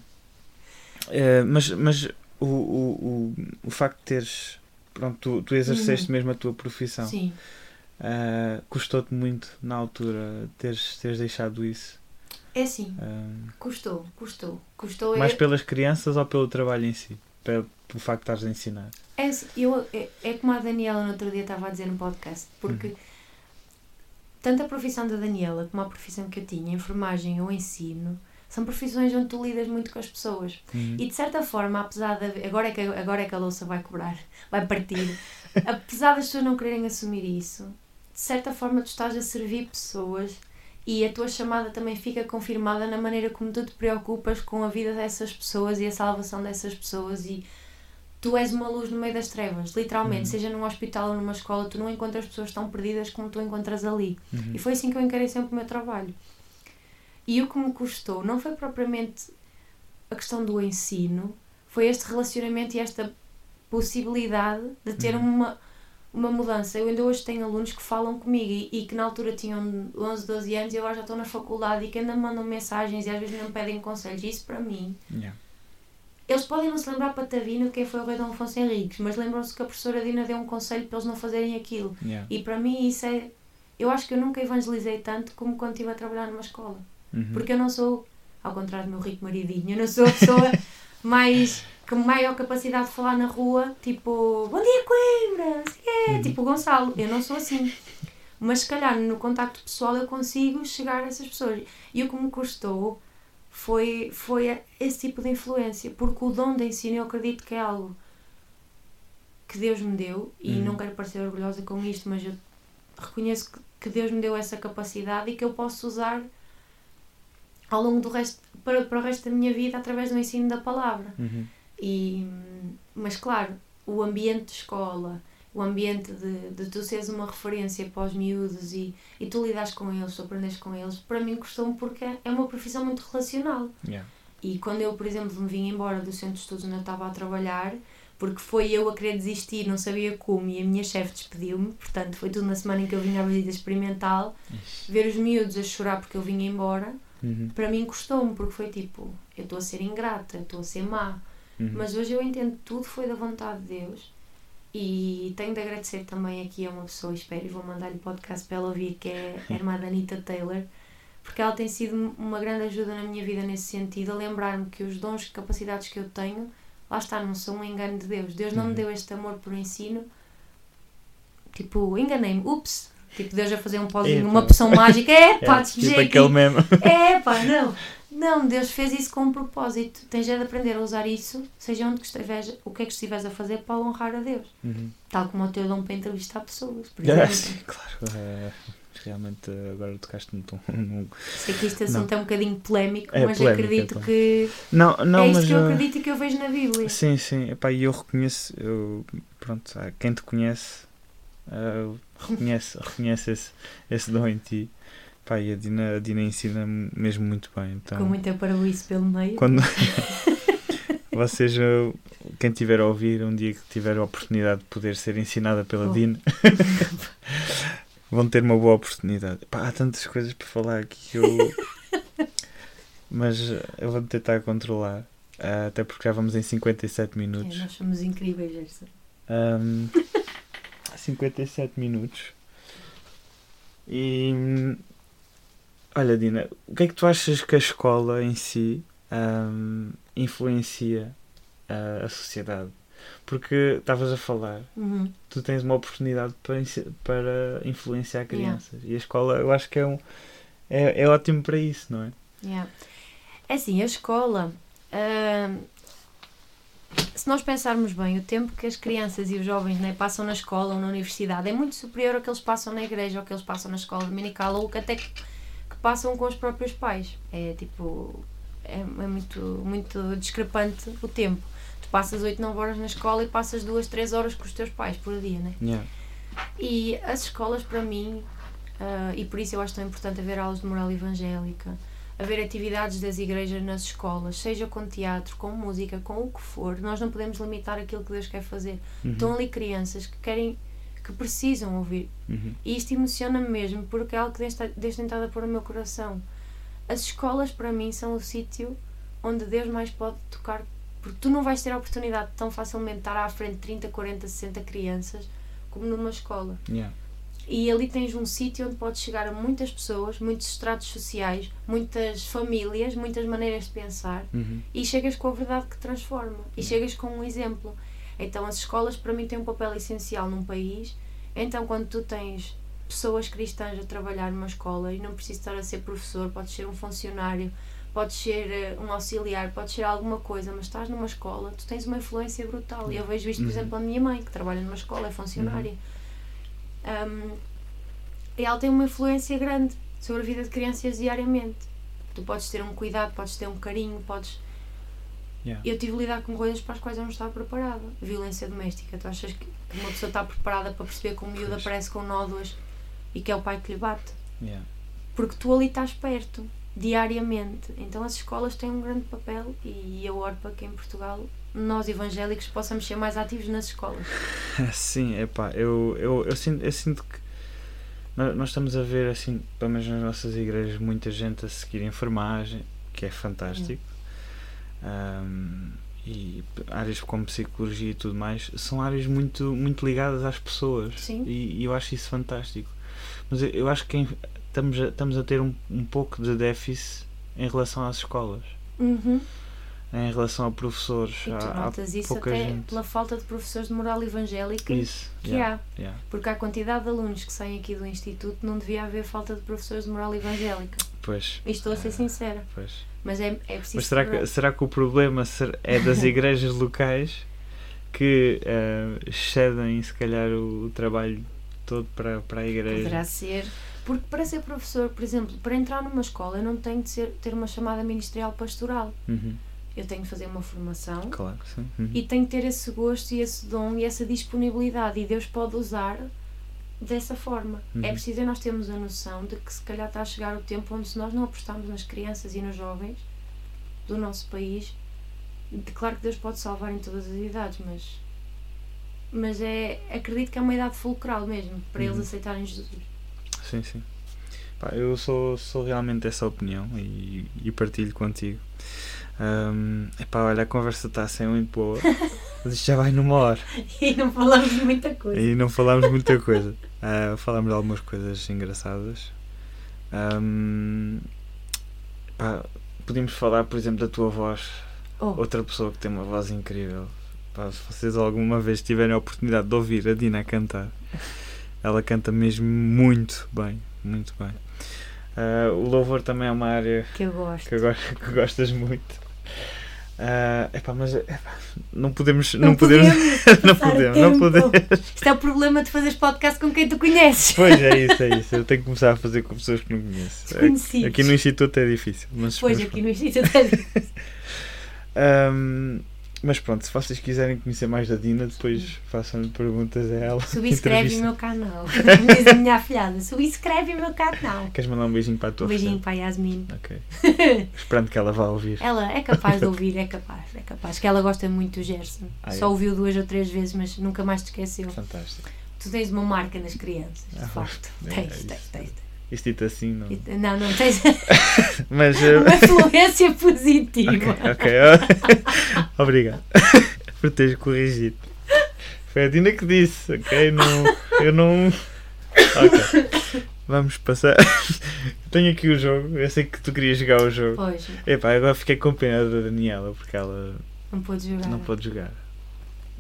eh, mas mas o, o, o, o facto de teres. Pronto, tu, tu exerceste mesmo a tua profissão.
Uhum. Sim.
Ah, Custou-te muito na altura teres, teres deixado isso?
É assim.
Ahm,
Custou, custou. Custou.
mais
é-
pelas crianças ou pelo trabalho em si? Pelo, pelo facto de estares a ensinar?
É, eu, é, é como a Daniela no outro dia estava a dizer no podcast, porque tanto a profissão da Daniela como a profissão que eu tinha, enfermagem ou ensino, são profissões onde tu lidas muito com as pessoas.
Uhum.
E de certa forma, apesar de. Agora é que, agora é que a louça vai cobrar, vai partir. apesar das pessoas não quererem assumir isso, de certa forma tu estás a servir pessoas e a tua chamada também fica confirmada na maneira como tu te preocupas com a vida dessas pessoas e a salvação dessas pessoas e tu és uma luz no meio das trevas, literalmente,
Uhum.
seja num hospital ou numa escola, tu não encontras pessoas tão perdidas como tu encontras ali.
Uhum.
E foi assim que eu encarei sempre o meu trabalho. E o que me custou não foi propriamente a questão do ensino, foi este relacionamento e esta possibilidade de ter
Uhum.
uma, uma mudança. Eu ainda hoje tenho alunos que falam comigo e, e que na altura tinham 11, 12 anos e agora já estão na faculdade e que ainda mandam mensagens e às vezes não pedem conselhos. Isso para mim
Yeah.
eles podem não se lembrar patavina de quem foi o rei Dom Afonso Henriques, mas lembram-se que a professora Dina deu um conselho para eles não fazerem aquilo.
Yeah.
E para mim isso é. Eu acho que eu nunca evangelizei tanto como quando estive a trabalhar numa escola.
Uhum.
Porque eu não sou, ao contrário do meu rico maridinho, eu não sou a pessoa mais. Com maior capacidade de falar na rua, tipo, bom dia Coimbra, não sei o quê",
Uhum.
tipo Gonçalo. Eu não sou assim. Mas se calhar no contacto pessoal eu consigo chegar a essas pessoas. E o que me custou foi, foi esse tipo de influência, porque o dom de ensino eu acredito que é algo que Deus me deu, e
Uhum.
não quero parecer orgulhosa com isto, mas eu reconheço que, que Deus me deu essa capacidade e que eu posso usar ao longo do resto, para, para o resto da minha vida através do ensino da palavra.
Uhum.
E, mas claro, o ambiente de escola, o ambiente de, de tu seres uma referência para os miúdos e, e tu lidas com eles, tu aprendes com eles, para mim custou-me porque é uma profissão muito relacional.
Yeah.
E quando eu, por exemplo, me vim embora do centro de estudos onde eu estava a trabalhar, porque foi eu a querer desistir, não sabia como, e a minha chefe despediu-me, portanto foi tudo na semana em que eu vim à visita experimental, ver os miúdos a chorar porque eu vinha embora,
Uhum.
para mim custou-me, porque foi tipo, eu estou a ser ingrata, estou a ser má,
Uhum.
mas hoje eu entendo que tudo foi da vontade de Deus. E tenho de agradecer também aqui a uma pessoa, espero, e vou mandar-lhe podcast para ela ouvir, que é a irmã da Anita Taylor, porque ela tem sido uma grande ajuda na minha vida nesse sentido, a lembrar-me que os dons e capacidades que eu tenho, lá está, não são um engano de Deus. Deus não me
Uhum.
deu este amor por ensino, tipo, enganei-me, ups, tipo, Deus a fazer um pozinho,
Epa.
uma poção mágica, é pá,
É, tipo aquele meme.
É pá, não. Não, Deus fez isso com um propósito. Tens é de aprender a usar isso, seja onde que estiveres, o que é que estiveres a fazer para honrar a Deus.
Uhum.
Tal como o teu dom para entrevistar pessoas, por exemplo.
sim, claro. É, realmente uh, agora tocaste num
Sei que este assunto é um bocadinho polémico,
É
mas
polémico,
acredito
é
que
Não, não,
é isto
mas.
que eu
uh,
acredito e que eu vejo na Bíblia.
Sim, sim. Epá, e eu reconheço, eu, pronto, quem te conhece, ah, reconhece, reconhece esse, esse dom em ti. Epá, e a Dina, a Dina ensina mesmo muito bem. Então,
Com muita parabéns pelo meio.
quando vocês, ah, quem tiver a ouvir, um dia que tiver a oportunidade de poder ser ensinada pela
Oh.
Dina, vão ter uma boa oportunidade. Epá, há tantas coisas para falar aqui que eu. Mas eu vou tentar controlar. ah, até porque já vamos em 57
É,
minutos.
nós somos incríveis, Gerson.
Um, 57 minutos. E hum, olha, Dina, o que é que tu achas que a escola em si hum, influencia a, a sociedade? Porque estavas a falar,
Uhum.
tu tens uma oportunidade para, para influenciar crianças e a escola eu acho que é, um, é, é ótimo para isso, não é?
Yeah. É assim, a escola. ahm, se nós pensarmos bem, o tempo que as crianças e os jovens né, passam na escola ou na universidade é muito superior ao que eles passam na igreja ou que eles passam na escola dominical ou que até passam com os próprios pais. É tipo. É, é muito, muito discrepante o tempo. Tu passas 8, 9 horas na escola e passas 2, 3 horas com os teus pais por dia, né?
Yeah.
E as escolas, para mim, ah, e por isso eu acho tão importante haver aulas de moral evangélica, haver atividades das igrejas nas escolas, seja com teatro, com música, com o que for, nós não podemos limitar aquilo que Deus quer fazer.
Uhum.
Estão ali crianças que querem, que precisam ouvir.
Uhum.
E isto emociona-me mesmo, porque é algo que Deus tem a pôr no meu coração. As escolas, para mim, são o sítio onde Deus mais pode tocar, porque tu não vais ter a oportunidade de tão facilmente de estar à frente de 30, 40, 60 crianças como numa escola.
Yeah.
E ali tens um sítio onde podes chegar a muitas pessoas, muitos estratos sociais, muitas famílias, muitas maneiras de pensar
Uhum.
e chegas com a verdade que transforma e chegas com um exemplo. Então as escolas para mim têm um papel essencial num país. Então quando tu tens pessoas cristãs a trabalhar numa escola e não precisa estar a ser professor, pode ser um funcionário, pode ser eh, um auxiliar, pode ser alguma coisa, mas estás numa escola, tu tens uma influência brutal. E eu vejo isto, por
Uhum.
exemplo, a minha mãe, que trabalha numa escola, é funcionária. Um, e ela tem uma influência grande sobre a vida de crianças diariamente. Tu podes ter um cuidado, podes ter um carinho, podes.
Yeah.
Eu tive de lidar com coisas para as quais eu não estava preparada. Violência doméstica. Tu achas que uma pessoa está preparada para perceber que o miúdo
Pois.
aparece com nódoas e que é o pai que lhe bate?
Yeah.
Porque tu ali estás perto, diariamente. Então as escolas têm um grande papel e eu oro para que em Portugal nós evangélicos possamos ser mais ativos nas escolas.
Sim, epá, eu, eu, eu, sinto, eu sinto que nós, nós estamos a ver, assim, pelo menos nas nossas igrejas, muita gente a seguir enfermagem, que é fantástico. Ahm, e áreas como psicologia e tudo mais são áreas muito, muito ligadas às pessoas.
Sim.
E, e eu acho isso fantástico. Mas eu, eu acho que em- estamos, a, estamos a ter um, um pouco de déficit em relação às escolas,
Uhum.
em relação a professores.
E tu
Há- há
notas isso
pouca
até
gente.
pela falta de professores de moral evangélica
isso.
que
yeah,
há.
yeah.
Porque a quantidade de alunos que saem aqui do Instituto não devia haver falta de professores de moral evangélica.
Pois.
E estou a ser sincera.
Pois.
Mas é, é preciso.
Mas será que, será que o problema é das igrejas locais que eh, cedem, se calhar, o, trabalho todo para, para a igreja?
Poderá ser. Porque para ser professor, por exemplo, para entrar numa escola, eu não tenho de ser, ter uma chamada ministerial pastoral.
Uhum,
Eu tenho de fazer uma formação
Claro, sim. Uhum.
e tenho de ter esse gosto e esse dom e essa disponibilidade. E Deus pode usar dessa forma.
Uhum.
É preciso nós termos a noção de que se calhar está a chegar o tempo onde se nós não apostarmos nas crianças e nos jovens do nosso país, de- claro que Deus pode salvar em todas as idades, mas mas é acredito que é uma idade fulcral mesmo para eles
Uhum.
aceitarem Jesus.
Sim, sim. Pá, eu sou, sou realmente dessa opinião e, e partilho contigo. Um, epá, olha, a conversa está a ser muito boa, mas isto já vai numa hora
E não falamos muita coisa.
e não falámos muita coisa. Ah, falámos de algumas coisas engraçadas. Um, pá, podíamos falar, por exemplo, da tua voz.
Oh,
Outra pessoa que tem uma voz incrível. Pá, se vocês alguma vez tiverem a oportunidade de ouvir a Dina cantar, ela canta mesmo muito bem. Muito bem. Ah, o louvor também é uma área
que eu gosto.
que, eu que gostas muito. Ah, epá, mas epá, não podemos. Não, podemos. não
passar
podemos. Não
tempo.
podemos.
Isto é o problema de fazeres podcast com quem tu conheces.
Pois é isso, é isso. Eu tenho que começar a fazer com pessoas que não conheço.
Desconhecidos.
Aqui no Instituto é difícil. Mas,
Pois,
mas
aqui no Instituto é
Ahm, mas pronto, se vocês quiserem conhecer mais da Dina, depois façam-lhe perguntas a ela.
Subscreve o meu canal. Diz a minha afilhada. Subscreve o meu canal.
Queres mandar um beijinho para a tua
Um beijinho para a Yasmin.
Ok. Esperando que ela vá ouvir.
Ela é capaz de ouvir, é capaz, é capaz. Que ela gosta muito do Gerson.
Ah, é?
Só ouviu duas ou três vezes, mas nunca mais te esqueceu.
Fantástico.
Tu tens uma marca nas crianças, de
Ah,
facto.
é,
Tens,
é
tens,
isso.
tens.
Isto dito assim, não.
Não, não, tens
Mas. eh,
uma influência positiva.
ok, ok. Obrigado por teres corrigido. Foi a Dina que disse, ok? Não, eu não. Ok. Vamos passar. Tenho aqui o jogo. Eu sei que tu querias jogar o jogo.
Pois,
Epá, agora fiquei com pena da Daniela porque ela
não podes jogar.
não pode jogar.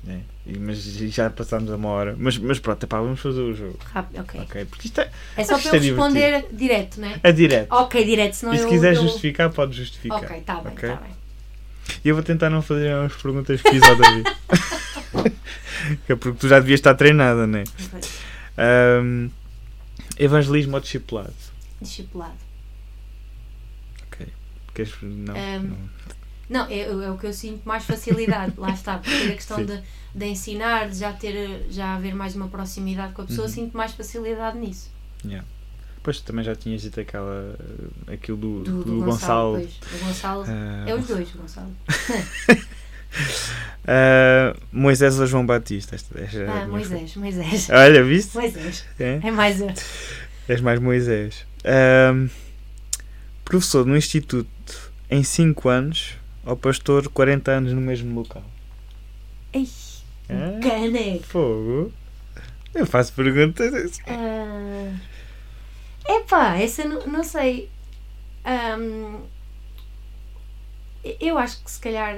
É, mas já passámos a uma hora. Mas, mas pronto, epá, vamos fazer o jogo.
Rápido, ok.
Ok? Porque isto é,
É só
Acho
para eu
é
responder direto, não é?
é direto.
Ok, direto, senão
e se
eu.
quiser
eu...
justificar, pode justificar.
Ok, está bem,
Ok?
está bem.
E eu vou tentar não fazer as perguntas que fiz ao David. É porque tu já devias estar treinada, né? Ahm, evangelismo ou discipulado?
Discipulado.
Queres, não,
Ahm,
não.
Não, é, é o que eu sinto mais facilidade, lá está, porque a questão de, de ensinar, de já ter, já haver mais uma proximidade com a pessoa,
Uhum.
sinto mais facilidade nisso.
Depois também já tinhas dito aquela, aquilo do,
Do,
do,
do
Gonçalo.
Gonçalo. pois. Gonçalo.
Ah,
É os dois, o Gonçalo.
ah, Moisés ou João Batista? Esta, esta é
Ah, Moisés, Moisés.
Olha, viste?
Moisés.
É?
É mais.
És mais Moisés. Ahm, professor no Instituto em 5 anos ou pastor 40 anos no mesmo local?
Ei,
Ah,
caneco.
fogo. Eu faço perguntas.
Ah, epá, essa não, não sei. Ahm, eu acho que se calhar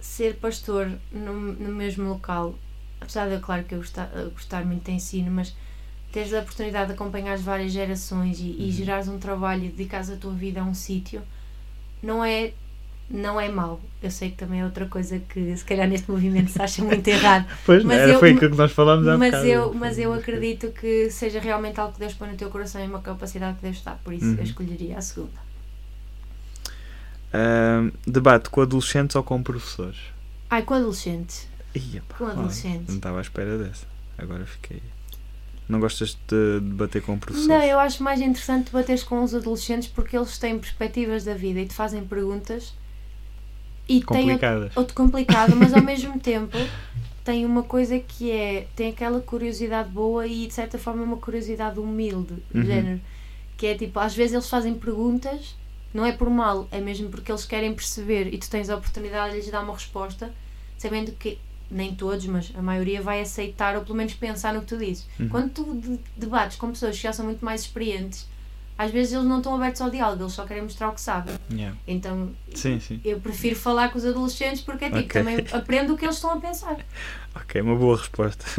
ser pastor no, no mesmo local apesar de, claro, que eu gostar, gostar muito de ensino, mas teres a oportunidade de acompanhar as várias gerações e, e
Uhum.
gerares um trabalho e dedicares a tua vida a um sítio, não é, não é mau. Eu sei que também é outra coisa que se calhar neste movimento se acha muito errado,
Pois,
Mas
era,
eu-
foi aquilo que nós falámos há
mas
bocado.
eu, mas eu acredito que seja realmente algo que Deus põe no teu coração e uma capacidade que Deus dá, por isso
Uhum.
eu escolheria a segunda.
Ahm, debate com adolescentes ou com professores?
Ai, com adolescentes.
Ia, pá,
Com
olha,
adolescentes.
Não estava à espera dessa. Agora fiquei. Não gostas de debater com professores?
Não, eu acho mais interessante bateres com os adolescentes porque eles têm perspectivas da vida e te fazem perguntas e têm
Complicadas.
outro complicado, mas ao mesmo tempo tem uma coisa que é tem aquela curiosidade boa e de certa forma uma curiosidade humilde,
Uhum.
género, que é tipo, às vezes eles fazem perguntas, não é por mal, é mesmo porque eles querem perceber e tu tens a oportunidade de lhes dar uma resposta, sabendo que nem todos, mas a maioria vai aceitar ou pelo menos pensar no que tu dizes.
Uhum.
Quando tu de- debates com pessoas que já são muito mais experientes, às vezes eles não estão abertos ao diálogo, eles só querem mostrar o que sabem.
Yeah.
Então
Sim, sim.
eu prefiro falar com os adolescentes porque é tipo,
Ok.
também aprendo o que eles estão a pensar.
Ok, uma boa resposta.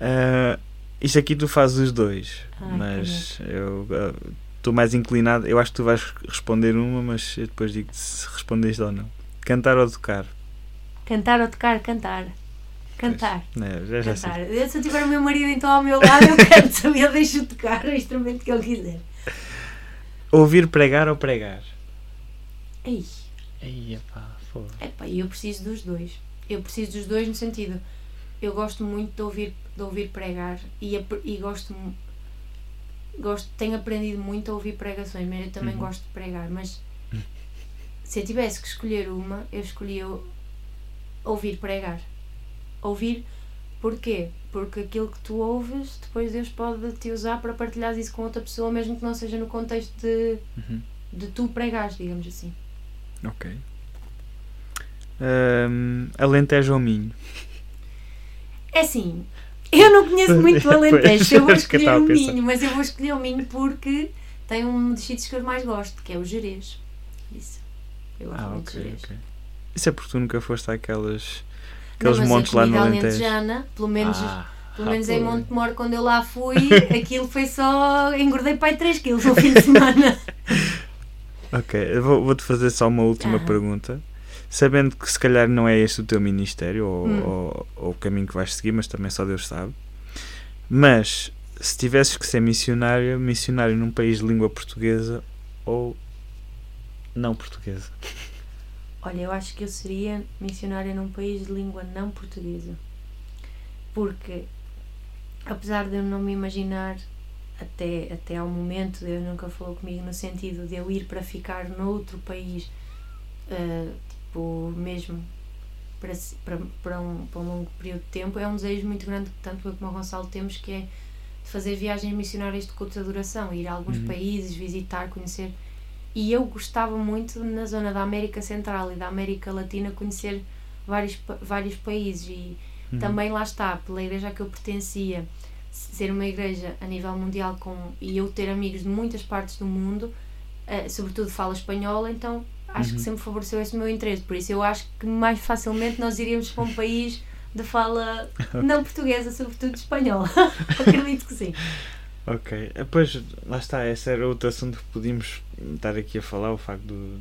Ah, isto aqui tu fazes os dois,
Ai,
mas eu ah, estou mais inclinado. Eu acho que tu vais responder uma, mas eu depois digo se respondeste ou não. Cantar ou tocar?
Cantar ou tocar, cantar. Cantar.
É, já, já sei.
Cantar. Se eu tiver o meu marido então ao meu lado, eu canto, eu deixo tocar o instrumento que ele quiser.
Ouvir pregar ou pregar?
Ei,
Aí, pá, foda.
epá, eu preciso dos dois. Eu preciso dos dois no sentido. Eu gosto muito de ouvir, de ouvir pregar e, e gosto, gosto. Tenho aprendido muito a ouvir pregações, mas eu também
Uhum.
gosto de pregar. Mas se eu tivesse que escolher uma, eu escolhia ouvir pregar. Ouvir porquê? Porque aquilo que tu ouves, depois Deus pode te usar para partilhar isso com outra pessoa, mesmo que não seja no contexto de,
Uhum.
de tu pregares, digamos assim.
Ok. Ahm, Alentejo ou Minho?
É assim, eu não conheço muito o Alentejo, eu vou escolher o. Minho, mas eu vou escolher o Minho porque tem um dos sítios que eu mais gosto, que é o Jerez. Isso. Eu gosto
Ah,
muito
ok,
de Jerez.
ok. Isso é porque tu nunca foste àquelas,
Não,
aqueles
mas
montes
a
lá no Alentejo.
alentejana, pelo menos,
Ah,
pelo menos em
pois.
Montemor, quando eu lá fui, aquilo foi só. engordei para aí 3 quilos no fim de semana.
Ok, eu vou- vou-te fazer só uma última pergunta. Sabendo que se calhar não é este o teu ministério ou,
Hum.
ou- ou o caminho que vais seguir, mas também só Deus sabe. Mas se tivesses que ser missionário, missionário num país de língua portuguesa ou não portuguesa?
Olha, eu acho que eu seria missionária num país de língua não portuguesa. Porque, apesar de eu não me imaginar, até, até ao momento, Deus nunca falou comigo no sentido de eu ir para ficar noutro país, ah, tipo, mesmo para, para, para, um, para um longo período de tempo, é um desejo muito grande que tanto eu como o Gonçalo temos, que é de fazer viagens missionárias de curta duração, ir a alguns
Uhum.
países, visitar, conhecer. E eu gostava muito na zona da América Central e da América Latina conhecer vários, vários países e
Uhum.
também lá está, pela igreja a que eu pertencia, ser uma igreja a nível mundial com, e eu ter amigos de muitas partes do mundo, eh, sobretudo fala espanhol, então acho
Uhum.
que sempre favoreceu esse meu interesse. Por isso eu acho que mais facilmente nós iríamos para um país de fala não portuguesa, sobretudo espanhol. Acredito que sim.
Ok, Eh, pois lá está, esse era outro assunto que podíamos estar aqui a falar, o facto de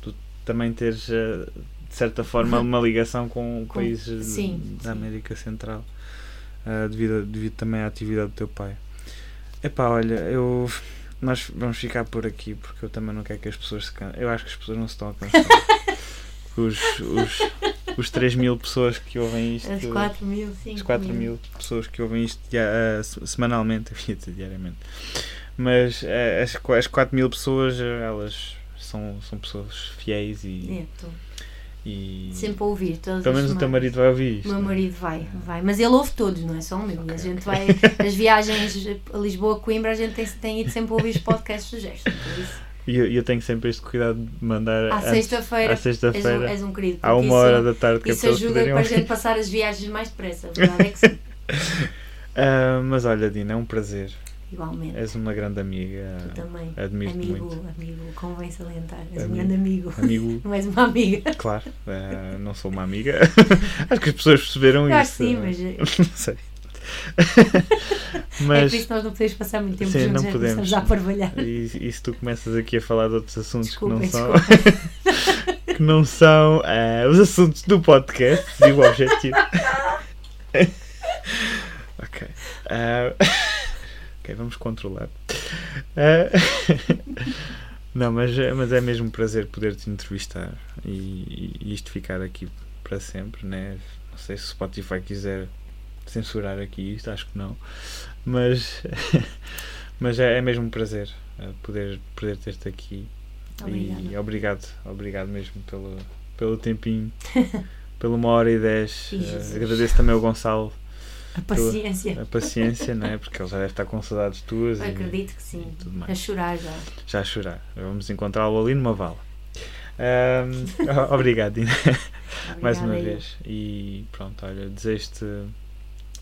tu também teres eh, de certa forma uma ligação com
Com-
países
sim,
da
sim.
América Central eh, devido, devido também à atividade do teu pai. Epá, olha, eu nós vamos ficar por aqui porque eu também não quero que as pessoas se cansem. Eu acho que as pessoas não se estão a cansar. os, os, os 3 mil pessoas que ouvem isto.
As 4 mil, 5
As 4 mil pessoas que ouvem isto eh, se- semanalmente, diariamente. Mas eh, as, as 4 mil pessoas, eh, elas são, são pessoas fiéis e.
É,
e
sempre a ouvir. Todas
pelo menos o teu marido vai ouvir isto.
O meu
né?
marido vai, vai. Mas ele ouve todos, não é só o meu.
Ok,
a gente vai, as viagens a Lisboa, Coimbra, a gente tem, tem ido sempre a ouvir os podcasts do gesto. Por isso,
E eu, eu tenho sempre este cuidado de mandar
à sexta-feira
à
és, um,
sexta-feira,
és um querido.
à
porque
uma
isso,
hora da tarde, que
Isso ajuda para a gente passar as viagens mais depressa. Verdade é que sim.
Ah, mas olha, Dina, é um prazer.
igualmente.
És uma grande amiga.
Tu também.
Admiro-te
amigo,
muito.
amigo, convém salientar. És um
Amigo.
grande amigo.
Amigo,
Não és uma amiga.
claro, eh, não sou uma amiga. Acho que as pessoas perceberam
acho
isso.
que sim, mas. é
Não sei.
É
mas
por isso que nós não podemos passar muito tempo
Sim,
juntos,
não
é,
podemos.
a parvalhar.
e, e se tu começas aqui a falar de outros assuntos
Desculpem,
que não são, que não são eh, os assuntos do podcast e o objetivo. ok. Eh, ok, vamos controlar. Eh, não, mas, é- mas é mesmo um prazer poder te entrevistar e, e isto ficar aqui para sempre, né? Não sei se o Spotify quiser censurar aqui isto, acho que não. Mas, mas é, é mesmo um prazer eh, poder, poder ter-te aqui. E
Obrigada.
obrigado, obrigado mesmo pelo, pelo tempinho, pela uma hora e dez.
Jesus.
agradeço também ao Gonçalo
A paciência.
a paciência, não é? Porque ele já deve estar com saudades tuas
Eu
e,
acredito que sim.
e
A chorar já.
Já a chorar. Vamos encontrá-lo ali numa vala. O- obrigado, Dina, mais uma vez. E pronto, olha, desejo-te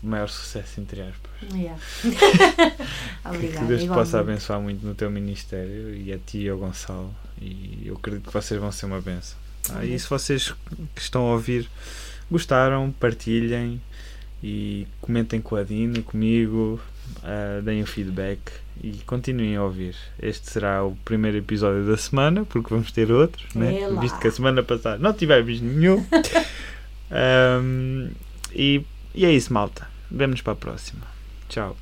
maior sucesso, entre aspas.
Yeah.
Que-
Obrigada.
que Deus te possa abençoar muito no teu ministério e a ti e ao Gonçalo. E eu acredito que vocês vão ser uma benção. Ah, e se vocês que estão a ouvir gostaram, partilhem e comentem com a Dina, comigo, ah, deem o feedback e continuem a ouvir. Este será o primeiro episódio da semana, porque vamos ter outros, né?
É
visto que a semana passada não tivemos nenhum. Ahm, e, e é isso, malta. Vemo-nos para a próxima. Tchau.